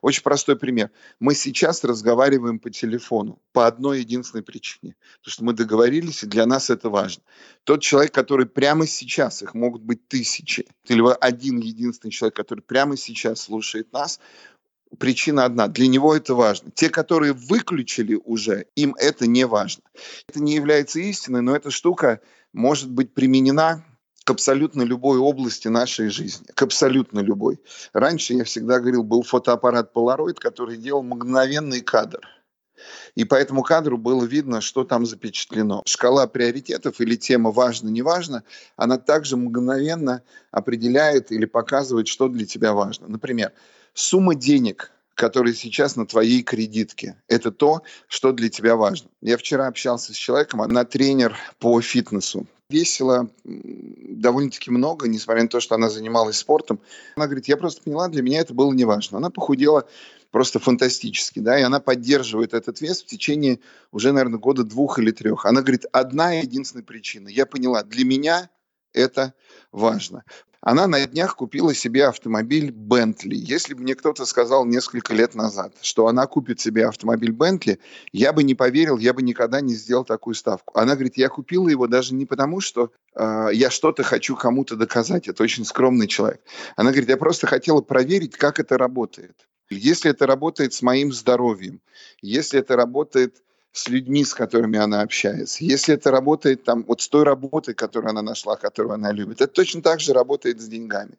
Очень простой пример. Мы сейчас разговариваем по телефону по одной единственной причине. Потому что мы договорились, и для нас это важно. Тот человек, который прямо сейчас, их могут быть тысячи, или один единственный человек, который прямо сейчас слушает нас, причина одна. Для него это важно. Те, которые выключили уже, им это не важно. Это не является истиной, но эта штука может быть применена к абсолютно любой области нашей жизни, к абсолютно любой. Раньше, я всегда говорил, был фотоаппарат Polaroid, который делал мгновенный кадр. И по этому кадру было видно, что там запечатлено. Шкала приоритетов или тема важно-не важно, она также мгновенно определяет или показывает, что для тебя важно. Например, сумма денег, которые сейчас на твоей кредитке. Это то, что для тебя важно. Я вчера общался с человеком, она тренер по фитнесу. Весело довольно-таки много, несмотря на то, что она занималась спортом. Она говорит, я просто поняла, для меня это было неважно. Она похудела просто фантастически, да, и она поддерживает этот вес в течение уже, наверное, года двух или трех. Она говорит, одна единственная причина. Я поняла, для меня это важно. Она на днях купила себе автомобиль Бентли. Если бы мне кто-то сказал несколько лет назад, что она купит себе автомобиль Бентли, я бы не поверил, я бы никогда не сделал такую ставку. Она говорит, я купила его даже не потому, что э, я что-то хочу кому-то доказать. Это очень скромный человек. Она говорит, я просто хотела проверить, как это работает. Если это работает с моим здоровьем, если это работает с людьми, с которыми она общается. Если это работает там, вот с той работой, которую она нашла, которую она любит, это точно так же работает с деньгами.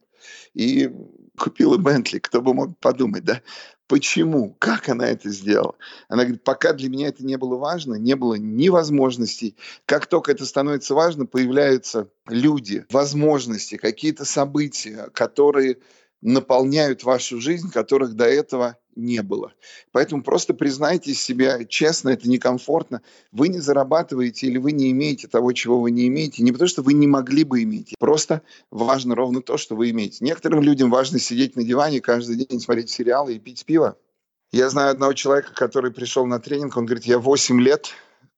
И купила Бентли, кто бы мог подумать, да? Почему? Как она это сделала? Она говорит, пока для меня это не было важно, не было ни возможностей. Как только это становится важно, появляются люди, возможности, какие-то события, которые наполняют вашу жизнь, которых до этого не было. Поэтому просто признайте себя честно, это некомфортно. Вы не зарабатываете или вы не имеете того, чего вы не имеете, не потому что вы не могли бы иметь. Просто важно ровно то, что вы имеете. Некоторым людям важно сидеть на диване каждый день, смотреть сериалы и пить пиво. Я знаю одного человека, который пришел на тренинг, он говорит, я 8 лет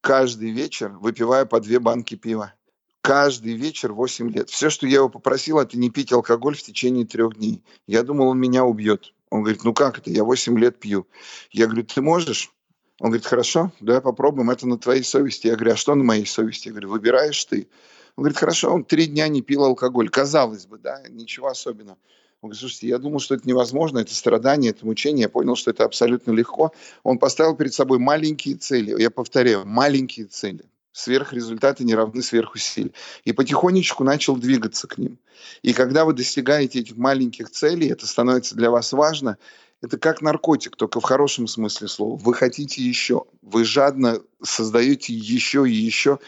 каждый вечер выпиваю по две банки пива каждый вечер 8 лет. Все, что я его попросил, это не пить алкоголь в течение трех дней. Я думал, он меня убьет. Он говорит, ну как это, я 8 лет пью. Я говорю, ты можешь? Он говорит, хорошо, давай попробуем, это на твоей совести. Я говорю, а что на моей совести? Я говорю, выбираешь ты. Он говорит, хорошо, он три дня не пил алкоголь. Казалось бы, да, ничего особенного. Он говорит, слушайте, я думал, что это невозможно, это страдание, это мучение. Я понял, что это абсолютно легко. Он поставил перед собой маленькие цели. Я повторяю, маленькие цели сверхрезультаты не равны сверхусилию. И потихонечку начал двигаться к ним. И когда вы достигаете этих маленьких целей, это становится для вас важно, это как наркотик, только в хорошем смысле слова. Вы хотите еще, вы жадно создаете еще и еще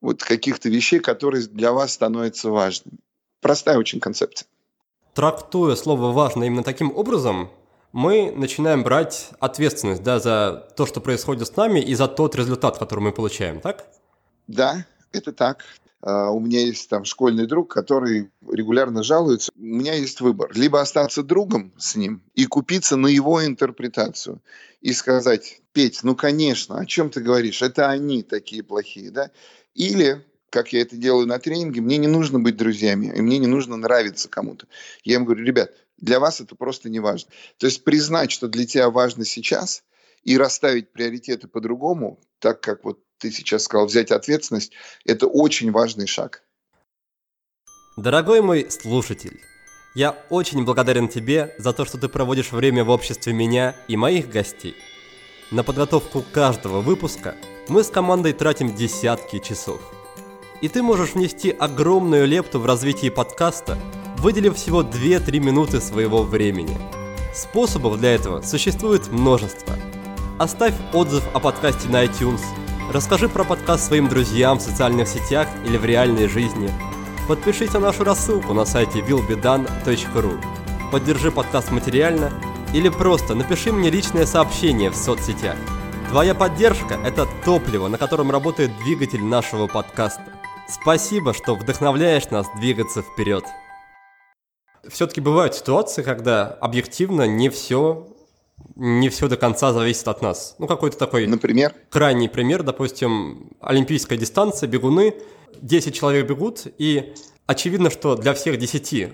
вот каких-то вещей, которые для вас становятся важными. Простая очень концепция. Трактуя слово «важно» именно таким образом, мы начинаем брать ответственность да, за то, что происходит с нами, и за тот результат, который мы получаем, так? Да, это так. Uh, у меня есть там школьный друг, который регулярно жалуется. У меня есть выбор. Либо остаться другом с ним и купиться на его интерпретацию. И сказать, Петь, ну конечно, о чем ты говоришь? Это они такие плохие, да? Или как я это делаю на тренинге, мне не нужно быть друзьями, и мне не нужно нравиться кому-то. Я им говорю, ребят, для вас это просто не важно. То есть признать, что для тебя важно сейчас, и расставить приоритеты по-другому, так как вот ты сейчас сказал, взять ответственность, это очень важный шаг. Дорогой мой слушатель, я очень благодарен тебе за то, что ты проводишь время в обществе меня и моих гостей. На подготовку каждого выпуска мы с командой тратим десятки часов. И ты можешь внести огромную лепту в развитие подкаста, выделив всего 2-3 минуты своего времени. Способов для этого существует множество. Оставь отзыв о подкасте на iTunes – Расскажи про подкаст своим друзьям в социальных сетях или в реальной жизни. Подпишись на нашу рассылку на сайте willbedone.ru. Поддержи подкаст материально или просто напиши мне личное сообщение в соцсетях. Твоя поддержка – это топливо, на котором работает двигатель нашего подкаста. Спасибо, что вдохновляешь нас двигаться вперед. Все-таки бывают ситуации, когда объективно не все не все до конца зависит от нас. Ну, какой-то такой... Например? Крайний пример, допустим, олимпийская дистанция, бегуны, 10 человек бегут, и очевидно, что для всех 10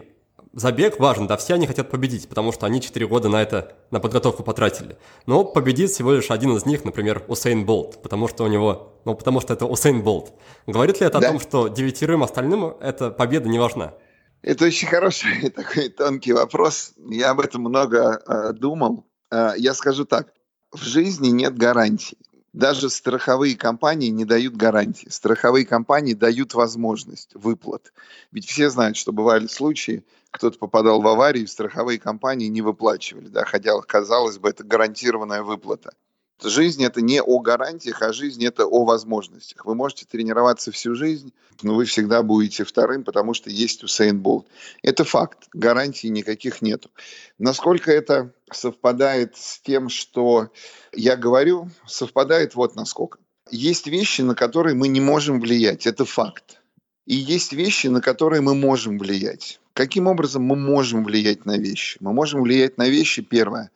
забег важен, да, все они хотят победить, потому что они 4 года на это, на подготовку потратили. Но победит всего лишь один из них, например, Усейн Болт, потому что у него, ну, потому что это Усейн Болт. Говорит ли это да. о том, что девятерым остальным эта победа не важна? Это очень хороший [LAUGHS] такой тонкий вопрос. Я об этом много э, думал. Э, я скажу так, в жизни нет гарантий. Даже страховые компании не дают гарантии. Страховые компании дают возможность выплат. Ведь все знают, что бывали случаи, кто-то попадал в аварию, страховые компании не выплачивали, да, хотя, казалось бы, это гарантированная выплата. Жизнь это не о гарантиях, а жизнь это о возможностях. Вы можете тренироваться всю жизнь, но вы всегда будете вторым, потому что есть Усейн Болт. Это факт, гарантий никаких нету. Насколько это совпадает с тем, что я говорю, совпадает вот насколько. Есть вещи, на которые мы не можем влиять, это факт. И есть вещи, на которые мы можем влиять. Каким образом мы можем влиять на вещи? Мы можем влиять на вещи, первое,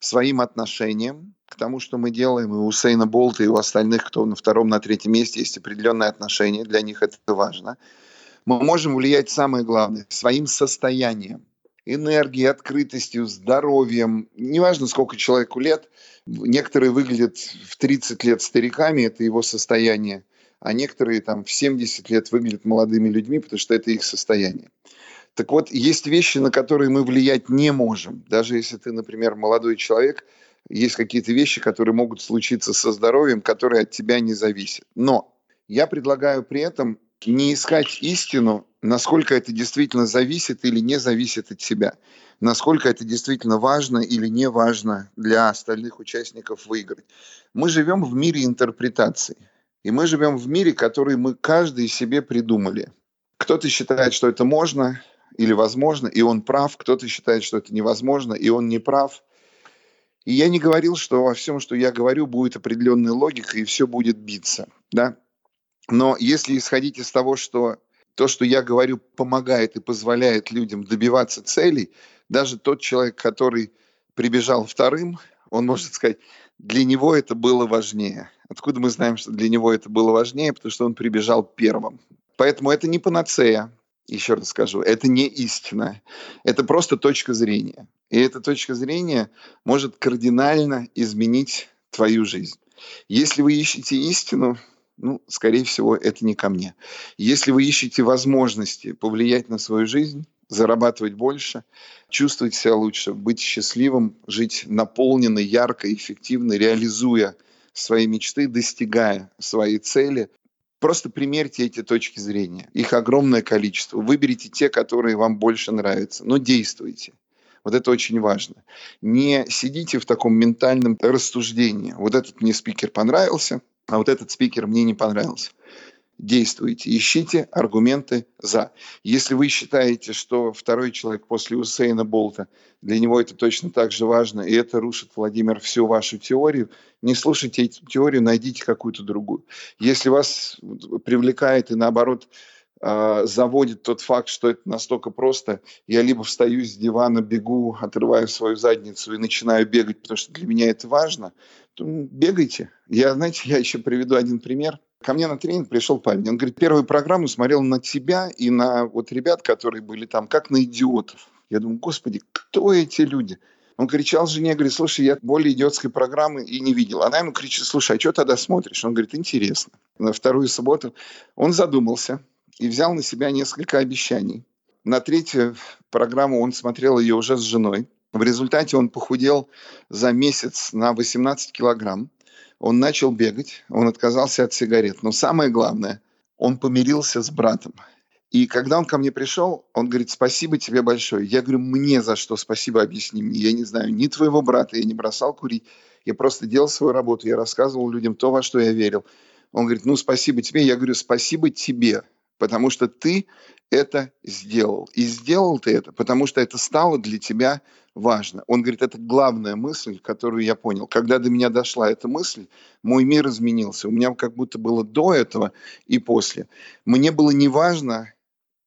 своим отношением к тому, что мы делаем. И у Сейна Болта, и у остальных, кто на втором, на третьем месте, есть определенное отношение. Для них это важно. Мы можем влиять, самое главное, своим состоянием энергией, открытостью, здоровьем. Неважно, сколько человеку лет. Некоторые выглядят в 30 лет стариками, это его состояние а некоторые там в 70 лет выглядят молодыми людьми, потому что это их состояние. Так вот, есть вещи, на которые мы влиять не можем. Даже если ты, например, молодой человек, есть какие-то вещи, которые могут случиться со здоровьем, которые от тебя не зависят. Но я предлагаю при этом не искать истину, насколько это действительно зависит или не зависит от тебя, насколько это действительно важно или не важно для остальных участников выиграть. Мы живем в мире интерпретаций. И мы живем в мире, который мы каждый себе придумали. Кто-то считает, что это можно или возможно, и он прав. Кто-то считает, что это невозможно, и он не прав. И я не говорил, что во всем, что я говорю, будет определенная логика, и все будет биться. Да? Но если исходить из того, что то, что я говорю, помогает и позволяет людям добиваться целей, даже тот человек, который прибежал вторым, он может сказать, для него это было важнее. Откуда мы знаем, что для него это было важнее? Потому что он прибежал первым. Поэтому это не панацея, еще раз скажу, это не истина. Это просто точка зрения. И эта точка зрения может кардинально изменить твою жизнь. Если вы ищете истину, ну, скорее всего, это не ко мне. Если вы ищете возможности повлиять на свою жизнь, зарабатывать больше, чувствовать себя лучше, быть счастливым, жить наполненно, ярко, эффективно, реализуя свои мечты, достигая своей цели. Просто примерьте эти точки зрения. Их огромное количество. Выберите те, которые вам больше нравятся, но действуйте. Вот это очень важно. Не сидите в таком ментальном рассуждении. Вот этот мне спикер понравился, а вот этот спикер мне не понравился действуйте, ищите аргументы «за». Если вы считаете, что второй человек после Усейна Болта, для него это точно так же важно, и это рушит, Владимир, всю вашу теорию, не слушайте эту теорию, найдите какую-то другую. Если вас привлекает и наоборот а, заводит тот факт, что это настолько просто. Я либо встаю с дивана, бегу, отрываю свою задницу и начинаю бегать, потому что для меня это важно, то бегайте. Я, знаете, я еще приведу один пример. Ко мне на тренинг пришел парень. Он говорит, первую программу смотрел на тебя и на вот ребят, которые были там, как на идиотов. Я думаю, господи, кто эти люди? Он кричал жене, говорит, слушай, я более идиотской программы и не видел. Она ему кричит, слушай, а что тогда смотришь? Он говорит, интересно. На вторую субботу он задумался и взял на себя несколько обещаний. На третью программу он смотрел ее уже с женой. В результате он похудел за месяц на 18 килограмм он начал бегать, он отказался от сигарет. Но самое главное, он помирился с братом. И когда он ко мне пришел, он говорит, спасибо тебе большое. Я говорю, мне за что спасибо, объясни мне. Я не знаю ни твоего брата, я не бросал курить. Я просто делал свою работу, я рассказывал людям то, во что я верил. Он говорит, ну спасибо тебе. Я говорю, спасибо тебе, потому что ты это сделал. И сделал ты это, потому что это стало для тебя важно. Он говорит, это главная мысль, которую я понял. Когда до меня дошла эта мысль, мой мир изменился. У меня как будто было до этого и после. Мне было не важно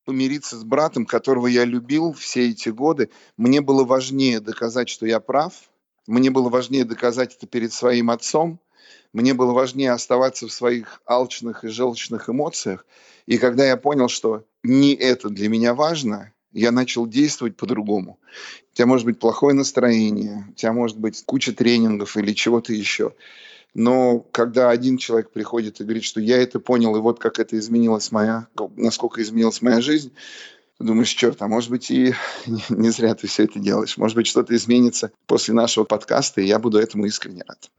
помириться с братом, которого я любил все эти годы. Мне было важнее доказать, что я прав. Мне было важнее доказать это перед своим отцом. Мне было важнее оставаться в своих алчных и желчных эмоциях. И когда я понял, что не это для меня важно, я начал действовать по-другому. У тебя может быть плохое настроение, у тебя может быть куча тренингов или чего-то еще. Но когда один человек приходит и говорит, что я это понял, и вот как это изменилась моя, насколько изменилась моя жизнь, думаешь, черт, а может быть и [LAUGHS] не зря ты все это делаешь. Может быть, что-то изменится после нашего подкаста, и я буду этому искренне рад.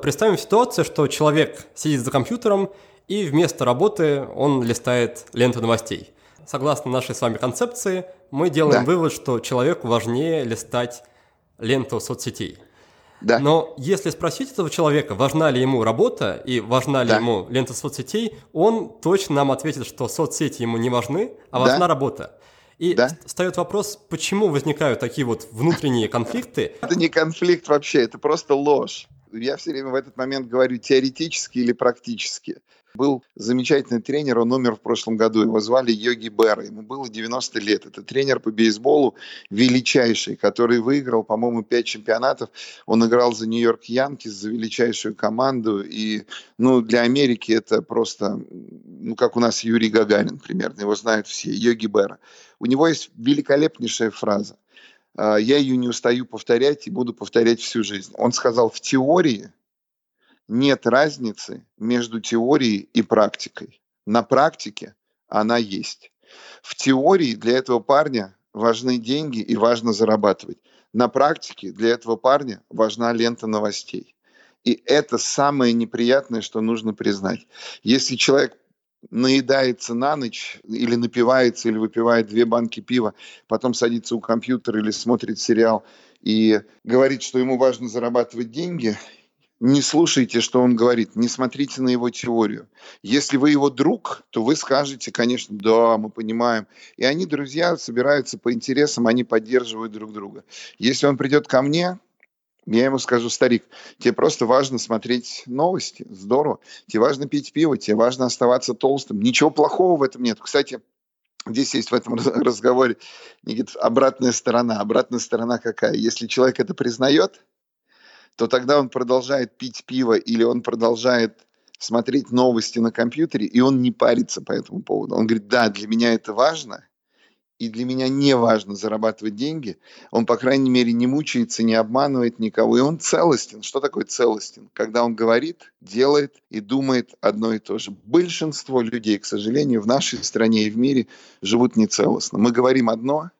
Представим ситуацию, что человек сидит за компьютером, и вместо работы он листает ленту новостей согласно нашей с вами концепции, мы делаем да. вывод, что человеку важнее листать ленту соцсетей. Да. Но если спросить этого человека, важна ли ему работа и важна ли да. ему лента соцсетей, он точно нам ответит, что соцсети ему не важны, а важна да. работа. И да? встает вопрос, почему возникают такие вот внутренние конфликты? [LAUGHS] Это не конфликт вообще, это просто ложь. Я все время в этот момент говорю теоретически или практически. Был замечательный тренер, он умер в прошлом году, его звали Йоги Берр, ему было 90 лет. Это тренер по бейсболу величайший, который выиграл, по-моему, 5 чемпионатов. Он играл за Нью-Йорк Янкис, за величайшую команду. И ну, для Америки это просто, ну, как у нас Юрий Гагарин примерно, его знают все, Йоги Берра. У него есть великолепнейшая фраза. А, я ее не устаю повторять и буду повторять всю жизнь. Он сказал, в теории нет разницы между теорией и практикой. На практике она есть. В теории для этого парня важны деньги и важно зарабатывать. На практике для этого парня важна лента новостей. И это самое неприятное, что нужно признать. Если человек наедается на ночь или напивается, или выпивает две банки пива, потом садится у компьютера или смотрит сериал и говорит, что ему важно зарабатывать деньги, не слушайте, что он говорит, не смотрите на его теорию. Если вы его друг, то вы скажете, конечно, да, мы понимаем. И они, друзья, собираются по интересам, они поддерживают друг друга. Если он придет ко мне, я ему скажу, старик, тебе просто важно смотреть новости, здорово. Тебе важно пить пиво, тебе важно оставаться толстым. Ничего плохого в этом нет. Кстати, здесь есть в этом разговоре Никит, обратная сторона. Обратная сторона какая? Если человек это признает, то тогда он продолжает пить пиво или он продолжает смотреть новости на компьютере, и он не парится по этому поводу. Он говорит, да, для меня это важно, и для меня не важно зарабатывать деньги. Он, по крайней мере, не мучается, не обманывает никого. И он целостен. Что такое целостен? Когда он говорит, делает и думает одно и то же. Большинство людей, к сожалению, в нашей стране и в мире живут нецелостно. Мы говорим одно,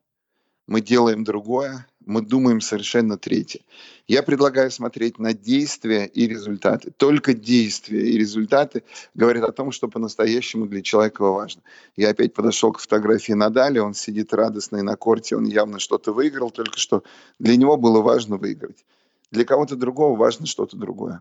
мы делаем другое, мы думаем совершенно третье. Я предлагаю смотреть на действия и результаты. Только действия и результаты говорят о том, что по-настоящему для человека важно. Я опять подошел к фотографии Надали, он сидит радостный на корте, он явно что-то выиграл, только что для него было важно выиграть. Для кого-то другого важно что-то другое.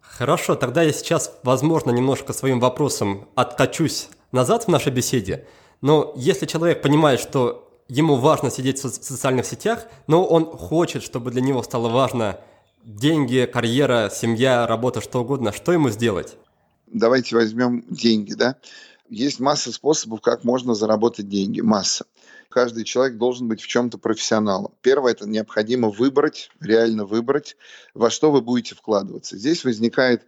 Хорошо, тогда я сейчас, возможно, немножко своим вопросом откачусь назад в нашей беседе. Но если человек понимает, что ему важно сидеть в социальных сетях, но он хочет, чтобы для него стало важно деньги, карьера, семья, работа, что угодно. Что ему сделать? Давайте возьмем деньги, да. Есть масса способов, как можно заработать деньги. Масса. Каждый человек должен быть в чем-то профессионалом. Первое – это необходимо выбрать, реально выбрать, во что вы будете вкладываться. Здесь возникает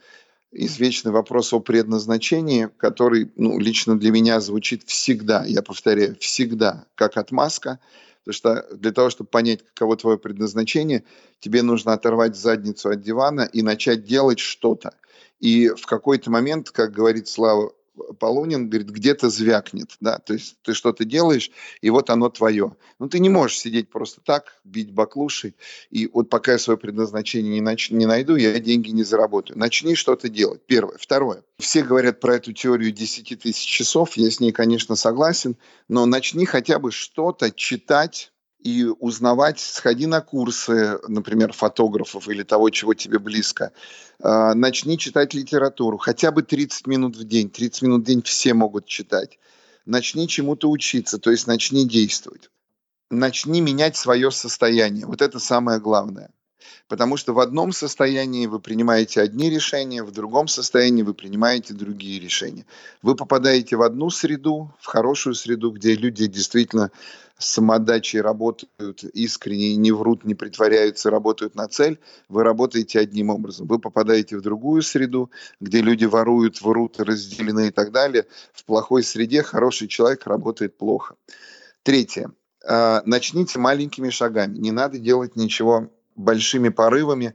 извечный вопрос о предназначении, который ну, лично для меня звучит всегда, я повторяю, всегда, как отмазка, потому что для того, чтобы понять, каково твое предназначение, тебе нужно оторвать задницу от дивана и начать делать что-то. И в какой-то момент, как говорит Слава Полунин говорит, где-то звякнет, да, то есть ты что-то делаешь, и вот оно твое. Ну, ты не можешь сидеть просто так, бить баклуши, и вот пока я свое предназначение не, нач... не найду, я деньги не заработаю. Начни что-то делать, первое. Второе. Все говорят про эту теорию 10 тысяч часов, я с ней, конечно, согласен, но начни хотя бы что-то читать, и узнавать, сходи на курсы, например, фотографов или того, чего тебе близко. А, начни читать литературу, хотя бы 30 минут в день. 30 минут в день все могут читать. Начни чему-то учиться, то есть начни действовать. Начни менять свое состояние. Вот это самое главное. Потому что в одном состоянии вы принимаете одни решения, в другом состоянии вы принимаете другие решения. Вы попадаете в одну среду, в хорошую среду, где люди действительно с самоотдачей работают искренне, не врут, не притворяются, работают на цель, вы работаете одним образом. Вы попадаете в другую среду, где люди воруют, врут, разделены и так далее. В плохой среде хороший человек работает плохо. Третье. А, начните маленькими шагами. Не надо делать ничего большими порывами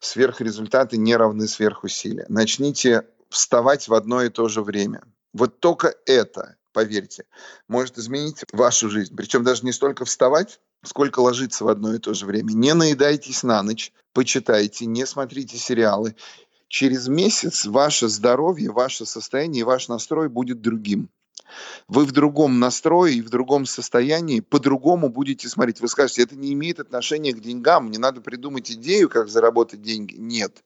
сверхрезультаты не равны сверхусилия. Начните вставать в одно и то же время. Вот только это, поверьте, может изменить вашу жизнь. Причем даже не столько вставать, сколько ложиться в одно и то же время. Не наедайтесь на ночь, почитайте, не смотрите сериалы. Через месяц ваше здоровье, ваше состояние и ваш настрой будет другим. Вы в другом настрое и в другом состоянии по-другому будете смотреть. Вы скажете, это не имеет отношения к деньгам, мне надо придумать идею, как заработать деньги. Нет.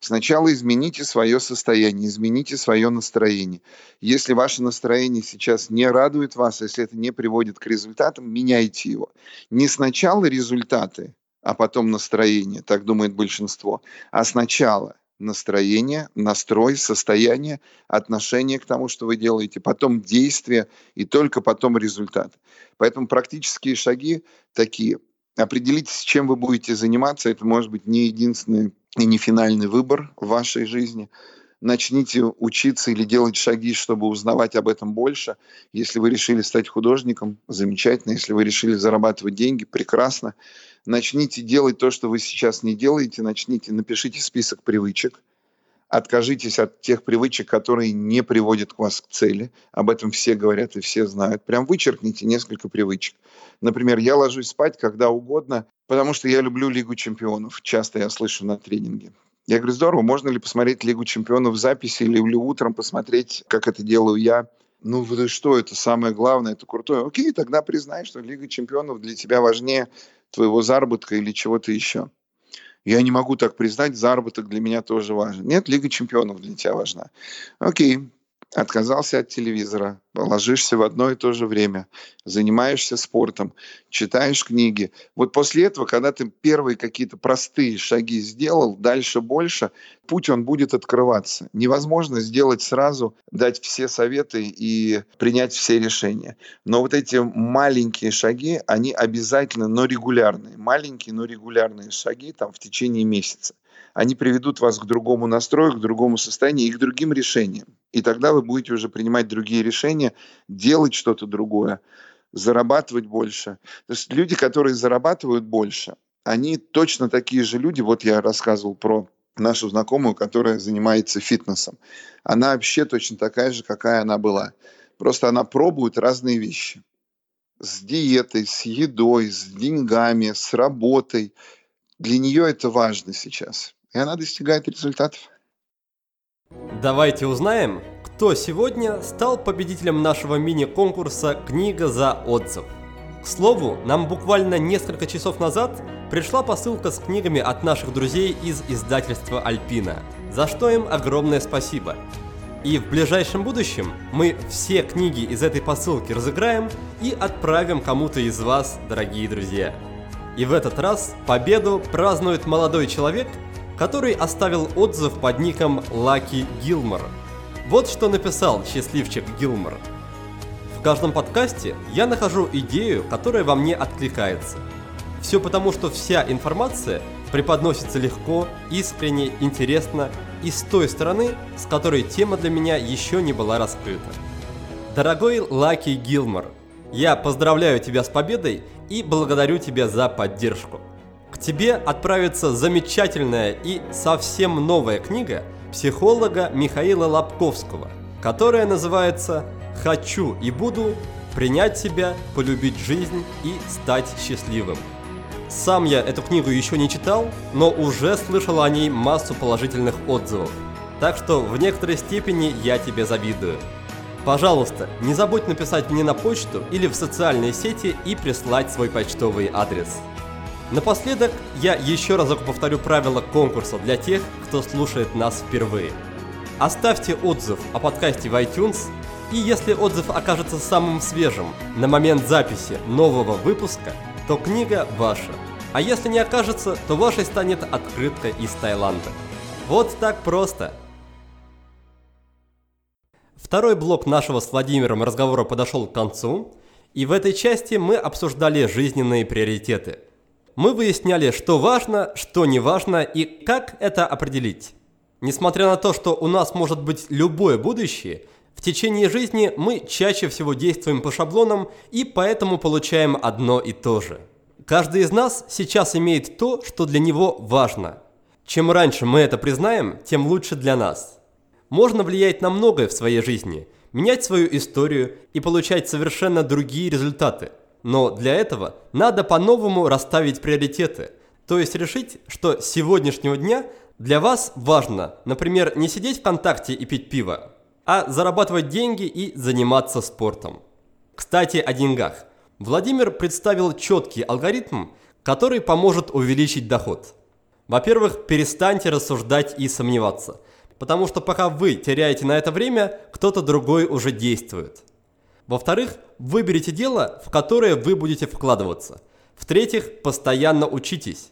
Сначала измените свое состояние, измените свое настроение. Если ваше настроение сейчас не радует вас, если это не приводит к результатам, меняйте его. Не сначала результаты, а потом настроение, так думает большинство, а сначала настроение, настрой, состояние, отношение к тому, что вы делаете, потом действие и только потом результат. Поэтому практические шаги такие. Определитесь, чем вы будете заниматься. Это может быть не единственный и не финальный выбор в вашей жизни. Начните учиться или делать шаги, чтобы узнавать об этом больше. Если вы решили стать художником, замечательно. Если вы решили зарабатывать деньги, прекрасно. Начните делать то, что вы сейчас не делаете. Начните, напишите список привычек. Откажитесь от тех привычек, которые не приводят к вас к цели. Об этом все говорят и все знают. Прям вычеркните несколько привычек. Например, я ложусь спать когда угодно, потому что я люблю Лигу чемпионов. Часто я слышу на тренинге. Я говорю, здорово, можно ли посмотреть Лигу чемпионов в записи или, утром посмотреть, как это делаю я? Ну, что, это самое главное, это крутое. Окей, тогда признай, что Лига чемпионов для тебя важнее твоего заработка или чего-то еще. Я не могу так признать, заработок для меня тоже важен. Нет, Лига чемпионов для тебя важна. Окей, отказался от телевизора, ложишься в одно и то же время, занимаешься спортом, читаешь книги. Вот после этого, когда ты первые какие-то простые шаги сделал, дальше больше, путь он будет открываться. Невозможно сделать сразу, дать все советы и принять все решения. Но вот эти маленькие шаги, они обязательно, но регулярные. Маленькие, но регулярные шаги там в течение месяца они приведут вас к другому настрою, к другому состоянию и к другим решениям. И тогда вы будете уже принимать другие решения, делать что-то другое, зарабатывать больше. То есть люди, которые зарабатывают больше, они точно такие же люди. Вот я рассказывал про нашу знакомую, которая занимается фитнесом. Она вообще точно такая же, какая она была. Просто она пробует разные вещи. С диетой, с едой, с деньгами, с работой. Для нее это важно сейчас и она достигает результатов. Давайте узнаем, кто сегодня стал победителем нашего мини-конкурса «Книга за отзыв». К слову, нам буквально несколько часов назад пришла посылка с книгами от наших друзей из издательства «Альпина», за что им огромное спасибо. И в ближайшем будущем мы все книги из этой посылки разыграем и отправим кому-то из вас, дорогие друзья. И в этот раз победу празднует молодой человек – который оставил отзыв под ником Лаки Гилмор. Вот что написал счастливчик Гилмор. В каждом подкасте я нахожу идею, которая во мне откликается. Все потому, что вся информация преподносится легко, искренне, интересно и с той стороны, с которой тема для меня еще не была раскрыта. Дорогой Лаки Гилмор, я поздравляю тебя с победой и благодарю тебя за поддержку. К тебе отправится замечательная и совсем новая книга психолога Михаила Лобковского, которая называется «Хочу и буду принять себя, полюбить жизнь и стать счастливым». Сам я эту книгу еще не читал, но уже слышал о ней массу положительных отзывов. Так что в некоторой степени я тебе завидую. Пожалуйста, не забудь написать мне на почту или в социальные сети и прислать свой почтовый адрес. Напоследок, я еще разок повторю правила конкурса для тех, кто слушает нас впервые. Оставьте отзыв о подкасте в iTunes, и если отзыв окажется самым свежим на момент записи нового выпуска, то книга ваша. А если не окажется, то вашей станет открытка из Таиланда. Вот так просто. Второй блок нашего с Владимиром разговора подошел к концу, и в этой части мы обсуждали жизненные приоритеты – мы выясняли, что важно, что не важно и как это определить. Несмотря на то, что у нас может быть любое будущее, в течение жизни мы чаще всего действуем по шаблонам и поэтому получаем одно и то же. Каждый из нас сейчас имеет то, что для него важно. Чем раньше мы это признаем, тем лучше для нас. Можно влиять на многое в своей жизни, менять свою историю и получать совершенно другие результаты – но для этого надо по-новому расставить приоритеты. То есть решить, что с сегодняшнего дня для вас важно, например, не сидеть ВКонтакте и пить пиво, а зарабатывать деньги и заниматься спортом. Кстати, о деньгах. Владимир представил четкий алгоритм, который поможет увеличить доход. Во-первых, перестаньте рассуждать и сомневаться, потому что пока вы теряете на это время, кто-то другой уже действует. Во-вторых, выберите дело, в которое вы будете вкладываться. В-третьих, постоянно учитесь.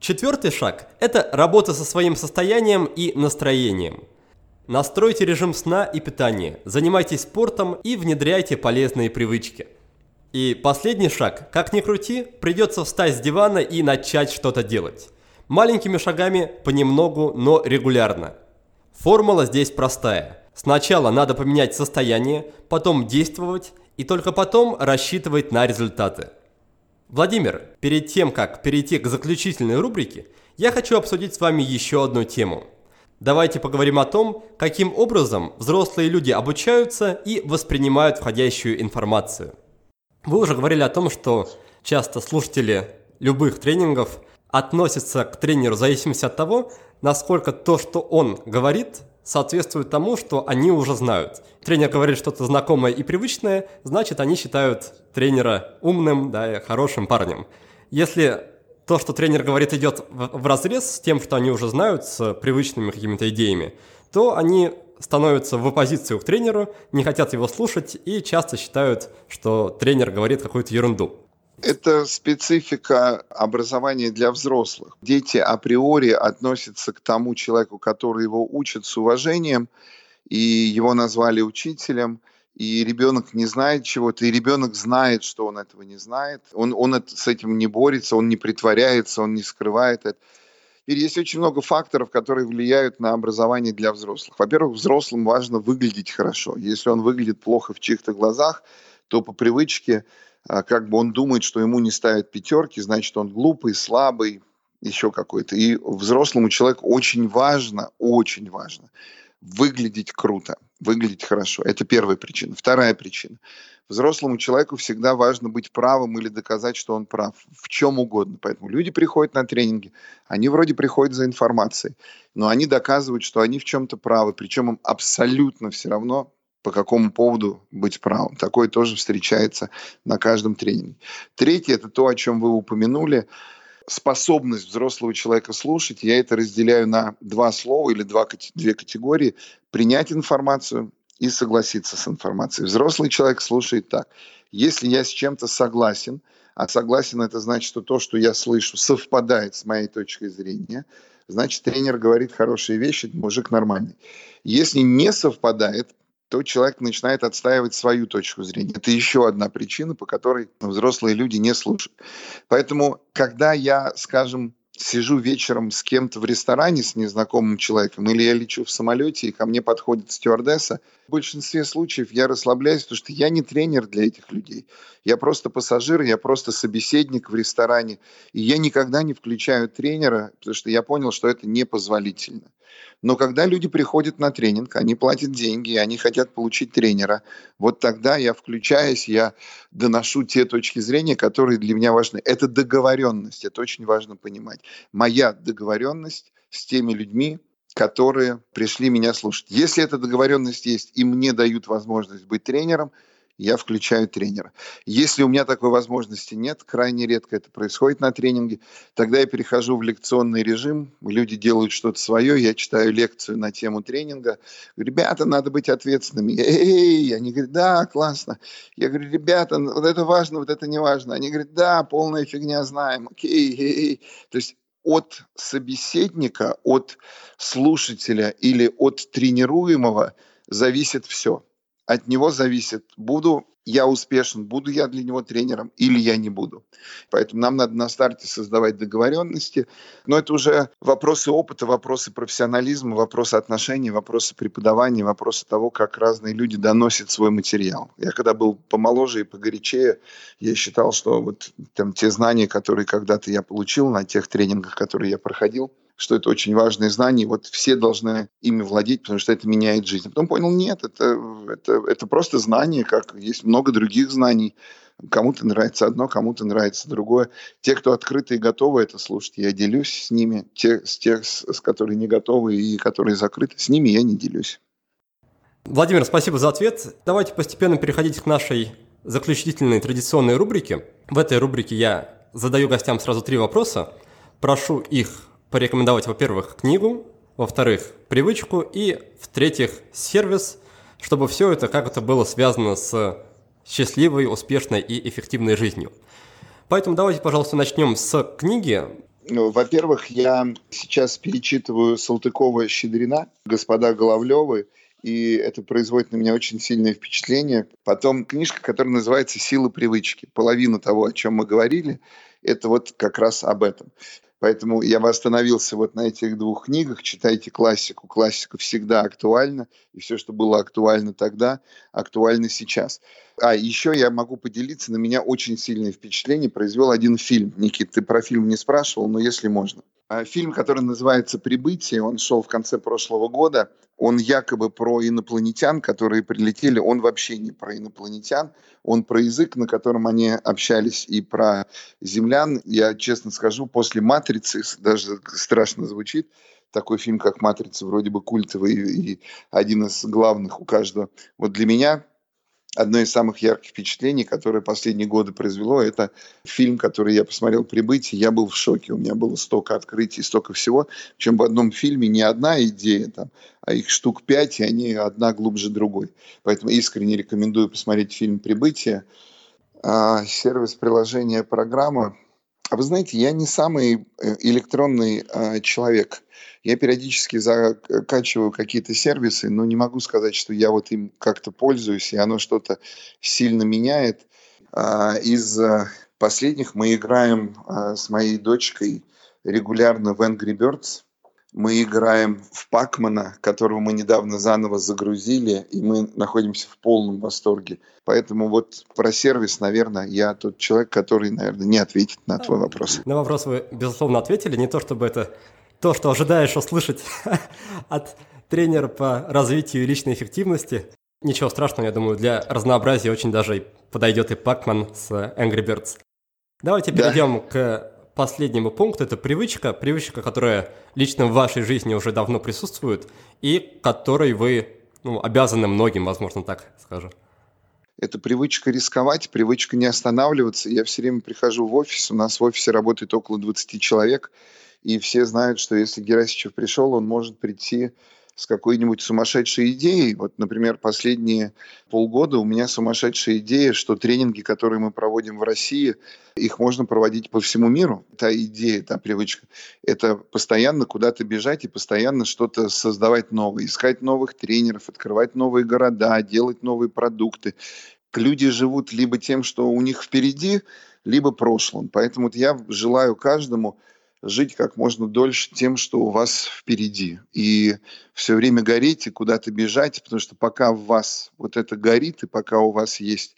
Четвертый шаг – это работа со своим состоянием и настроением. Настройте режим сна и питания, занимайтесь спортом и внедряйте полезные привычки. И последний шаг, как ни крути, придется встать с дивана и начать что-то делать. Маленькими шагами, понемногу, но регулярно. Формула здесь простая. Сначала надо поменять состояние, потом действовать и только потом рассчитывать на результаты. Владимир, перед тем, как перейти к заключительной рубрике, я хочу обсудить с вами еще одну тему. Давайте поговорим о том, каким образом взрослые люди обучаются и воспринимают входящую информацию. Вы уже говорили о том, что часто слушатели любых тренингов относятся к тренеру в зависимости от того, насколько то, что он говорит, соответствует тому, что они уже знают. Тренер говорит что-то знакомое и привычное, значит, они считают тренера умным, да, и хорошим парнем. Если то, что тренер говорит, идет в, в разрез с тем, что они уже знают, с привычными какими-то идеями, то они становятся в оппозицию к тренеру, не хотят его слушать и часто считают, что тренер говорит какую-то ерунду. Это специфика образования для взрослых. Дети априори относятся к тому человеку, который его учит с уважением, и его назвали учителем, и ребенок не знает чего-то, и ребенок знает, что он этого не знает. Он, он это, с этим не борется, он не притворяется, он не скрывает это. И есть очень много факторов, которые влияют на образование для взрослых. Во-первых, взрослым важно выглядеть хорошо. Если он выглядит плохо в чьих-то глазах, то по привычке как бы он думает, что ему не ставят пятерки, значит, он глупый, слабый, еще какой-то. И взрослому человеку очень важно, очень важно выглядеть круто, выглядеть хорошо. Это первая причина. Вторая причина. Взрослому человеку всегда важно быть правым или доказать, что он прав в чем угодно. Поэтому люди приходят на тренинги, они вроде приходят за информацией, но они доказывают, что они в чем-то правы, причем им абсолютно все равно, по какому поводу быть правым. Такое тоже встречается на каждом тренинге. Третье – это то, о чем вы упомянули, способность взрослого человека слушать. Я это разделяю на два слова или два, две категории. Принять информацию и согласиться с информацией. Взрослый человек слушает так. Если я с чем-то согласен, а согласен это значит, что то, что я слышу, совпадает с моей точкой зрения, значит, тренер говорит хорошие вещи, мужик нормальный. Если не совпадает, то человек начинает отстаивать свою точку зрения. Это еще одна причина, по которой взрослые люди не слушают. Поэтому, когда я, скажем, сижу вечером с кем-то в ресторане, с незнакомым человеком, или я лечу в самолете, и ко мне подходит стюардесса, в большинстве случаев я расслабляюсь, потому что я не тренер для этих людей. Я просто пассажир, я просто собеседник в ресторане. И я никогда не включаю тренера, потому что я понял, что это непозволительно. Но когда люди приходят на тренинг, они платят деньги, они хотят получить тренера, вот тогда я включаюсь, я доношу те точки зрения, которые для меня важны. Это договоренность, это очень важно понимать. Моя договоренность с теми людьми, которые пришли меня слушать. Если эта договоренность есть и мне дают возможность быть тренером, я включаю тренера. Если у меня такой возможности нет, крайне редко это происходит на тренинге, тогда я перехожу в лекционный режим, люди делают что-то свое, я читаю лекцию на тему тренинга, ребята, надо быть ответственными. Эй, они говорят, да, классно. Я говорю, ребята, вот это важно, вот это не важно. Они говорят, да, полная фигня, знаем, окей, эй. То есть от собеседника, от слушателя или от тренируемого зависит все от него зависит, буду я успешен, буду я для него тренером или я не буду. Поэтому нам надо на старте создавать договоренности. Но это уже вопросы опыта, вопросы профессионализма, вопросы отношений, вопросы преподавания, вопросы того, как разные люди доносят свой материал. Я когда был помоложе и погорячее, я считал, что вот там те знания, которые когда-то я получил на тех тренингах, которые я проходил, что это очень важные знания, вот все должны ими владеть, потому что это меняет жизнь. А потом понял, нет, это, это, это просто знание, как есть много других знаний. Кому-то нравится одно, кому-то нравится другое. Те, кто открыты и готовы это слушать, я делюсь с ними. Те, с тех, с которые не готовы и которые закрыты, с ними я не делюсь. Владимир, спасибо за ответ. Давайте постепенно переходить к нашей заключительной традиционной рубрике. В этой рубрике я задаю гостям сразу три вопроса. Прошу их порекомендовать, во-первых, книгу, во-вторых, привычку и, в-третьих, сервис, чтобы все это как-то было связано с счастливой, успешной и эффективной жизнью. Поэтому давайте, пожалуйста, начнем с книги. Ну, во-первых, я сейчас перечитываю Салтыкова-Щедрина «Господа Головлевы», и это производит на меня очень сильное впечатление. Потом книжка, которая называется «Сила привычки». Половина того, о чем мы говорили, это вот как раз об этом. Поэтому я бы остановился вот на этих двух книгах. Читайте классику. Классика всегда актуальна. И все, что было актуально тогда, актуально сейчас. А еще я могу поделиться. На меня очень сильное впечатление произвел один фильм. Никит, ты про фильм не спрашивал, но если можно. А, фильм, который называется «Прибытие», он шел в конце прошлого года. Он якобы про инопланетян, которые прилетели. Он вообще не про инопланетян. Он про язык, на котором они общались, и про землян. Я честно скажу, после «Матрицы», даже страшно звучит, такой фильм, как «Матрица», вроде бы культовый и один из главных у каждого. Вот для меня одно из самых ярких впечатлений, которое последние годы произвело, это фильм, который я посмотрел «Прибытие». Я был в шоке. У меня было столько открытий, столько всего. Причем в одном фильме не одна идея, там, а их штук пять, и они одна глубже другой. Поэтому искренне рекомендую посмотреть фильм «Прибытие». А, сервис приложения программа. А вы знаете, я не самый э, электронный а, человек – я периодически закачиваю какие-то сервисы, но не могу сказать, что я вот им как-то пользуюсь, и оно что-то сильно меняет. А, из а, последних мы играем а, с моей дочкой регулярно в Angry Birds. Мы играем в Пакмана, которого мы недавно заново загрузили, и мы находимся в полном восторге. Поэтому вот про сервис, наверное, я тот человек, который, наверное, не ответит на твой вопрос. На вопрос вы, безусловно, ответили. Не то, чтобы это то, что ожидаешь услышать [LAUGHS] от тренера по развитию личной эффективности. Ничего страшного, я думаю, для разнообразия очень даже подойдет и Пакман с Angry Birds. Давайте перейдем да. к последнему пункту. Это привычка. Привычка, которая лично в вашей жизни уже давно присутствует и которой вы ну, обязаны многим, возможно, так скажем. Это привычка рисковать, привычка не останавливаться. Я все время прихожу в офис, у нас в офисе работает около 20 человек – и все знают, что если Герасичев пришел, он может прийти с какой-нибудь сумасшедшей идеей. Вот, например, последние полгода у меня сумасшедшая идея, что тренинги, которые мы проводим в России, их можно проводить по всему миру. Та идея, та привычка. Это постоянно куда-то бежать и постоянно что-то создавать новое, искать новых тренеров, открывать новые города, делать новые продукты. Люди живут либо тем, что у них впереди, либо прошлым. Поэтому я желаю каждому жить как можно дольше тем, что у вас впереди. И все время гореть и куда-то бежать, потому что пока в вас вот это горит, и пока у вас есть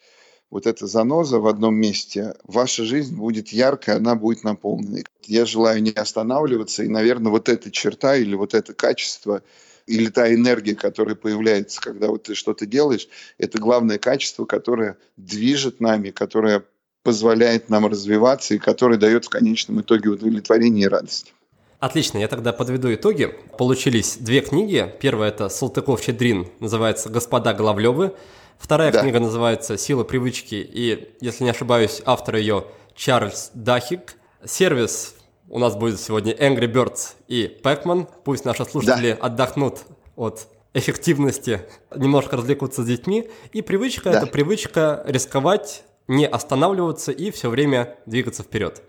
вот эта заноза в одном месте, ваша жизнь будет яркой, она будет наполненной. Я желаю не останавливаться, и, наверное, вот эта черта или вот это качество или та энергия, которая появляется, когда вот ты что-то делаешь, это главное качество, которое движет нами, которое позволяет нам развиваться и который дает в конечном итоге удовлетворение и радость. Отлично, я тогда подведу итоги. Получились две книги. Первая это Салтыков-Щедрин, называется «Господа Головлевы». Вторая да. книга называется «Сила привычки», и, если не ошибаюсь, автор ее Чарльз Дахик. Сервис у нас будет сегодня Angry Birds и Pac-Man. Пусть наши слушатели да. отдохнут от эффективности, немножко развлекутся с детьми. И привычка да. – это привычка рисковать не останавливаться и все время двигаться вперед.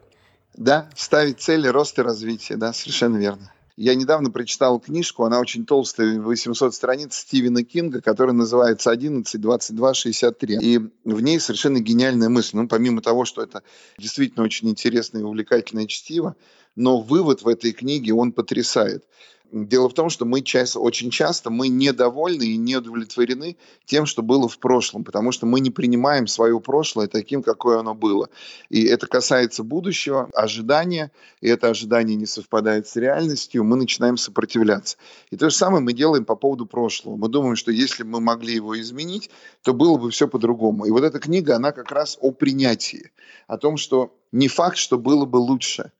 Да, ставить цели роста и развития, да, совершенно верно. Я недавно прочитал книжку, она очень толстая, 800 страниц Стивена Кинга, которая называется 11, 22, 63. И в ней совершенно гениальная мысль. Ну, помимо того, что это действительно очень интересное и увлекательное чтиво, но вывод в этой книге, он потрясает. Дело в том, что мы часто, очень часто мы недовольны и не удовлетворены тем, что было в прошлом, потому что мы не принимаем свое прошлое таким, какое оно было. И это касается будущего, ожидания, и это ожидание не совпадает с реальностью, мы начинаем сопротивляться. И то же самое мы делаем по поводу прошлого. Мы думаем, что если бы мы могли его изменить, то было бы все по-другому. И вот эта книга, она как раз о принятии, о том, что не факт, что было бы лучше.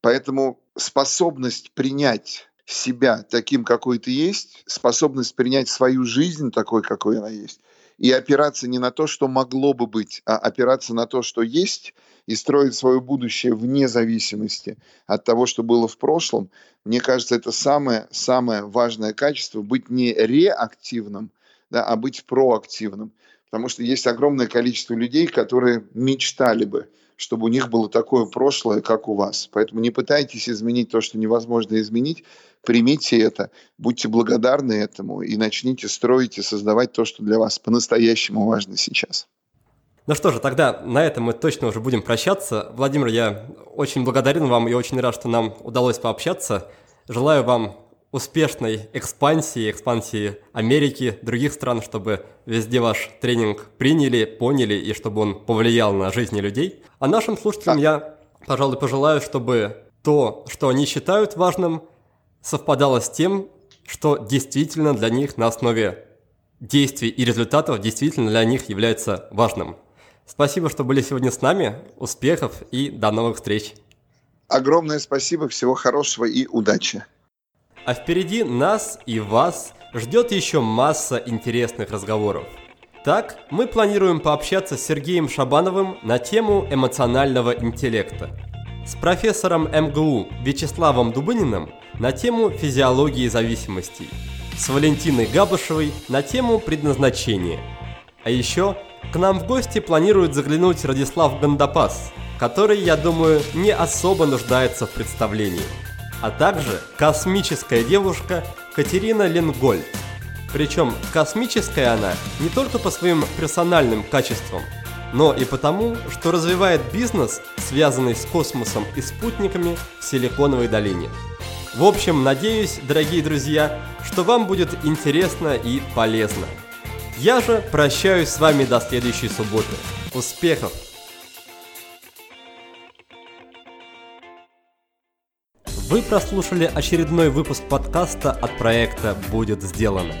Поэтому способность принять себя таким, какой ты есть, способность принять свою жизнь такой, какой она есть, и опираться не на то, что могло бы быть, а опираться на то, что есть, и строить свое будущее вне зависимости от того, что было в прошлом, мне кажется, это самое-самое важное качество – быть не реактивным, да, а быть проактивным. Потому что есть огромное количество людей, которые мечтали бы, чтобы у них было такое прошлое, как у вас. Поэтому не пытайтесь изменить то, что невозможно изменить. Примите это, будьте благодарны этому и начните строить и создавать то, что для вас по-настоящему важно сейчас. Ну что же, тогда на этом мы точно уже будем прощаться. Владимир, я очень благодарен вам и очень рад, что нам удалось пообщаться. Желаю вам успешной экспансии, экспансии Америки, других стран, чтобы везде ваш тренинг приняли, поняли и чтобы он повлиял на жизни людей. А нашим слушателям я, пожалуй, пожелаю, чтобы то, что они считают важным, совпадало с тем, что действительно для них на основе действий и результатов действительно для них является важным. Спасибо, что были сегодня с нами. Успехов и до новых встреч. Огромное спасибо, всего хорошего и удачи. А впереди нас и вас ждет еще масса интересных разговоров. Так, мы планируем пообщаться с Сергеем Шабановым на тему эмоционального интеллекта, с профессором МГУ Вячеславом Дубыниным на тему физиологии зависимостей, с Валентиной Габышевой на тему предназначения. А еще к нам в гости планирует заглянуть Радислав Гандапас, который, я думаю, не особо нуждается в представлении – а также космическая девушка Катерина Ленгольд. Причем космическая она не только по своим персональным качествам, но и потому, что развивает бизнес, связанный с космосом и спутниками в Силиконовой долине. В общем, надеюсь, дорогие друзья, что вам будет интересно и полезно. Я же прощаюсь с вами до следующей субботы. Успехов! Вы прослушали очередной выпуск подкаста от проекта «Будет сделано».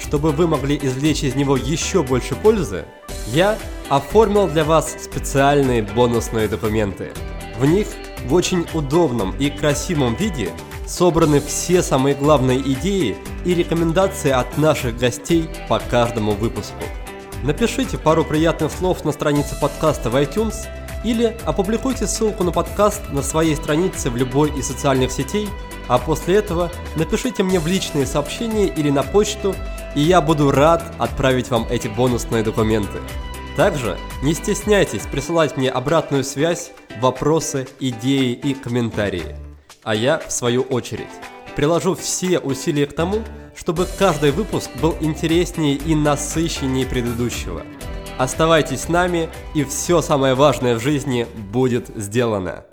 Чтобы вы могли извлечь из него еще больше пользы, я оформил для вас специальные бонусные документы. В них в очень удобном и красивом виде собраны все самые главные идеи и рекомендации от наших гостей по каждому выпуску. Напишите пару приятных слов на странице подкаста в iTunes – или опубликуйте ссылку на подкаст на своей странице в любой из социальных сетей, а после этого напишите мне в личные сообщения или на почту, и я буду рад отправить вам эти бонусные документы. Также не стесняйтесь присылать мне обратную связь, вопросы, идеи и комментарии. А я, в свою очередь, приложу все усилия к тому, чтобы каждый выпуск был интереснее и насыщеннее предыдущего – Оставайтесь с нами, и все самое важное в жизни будет сделано.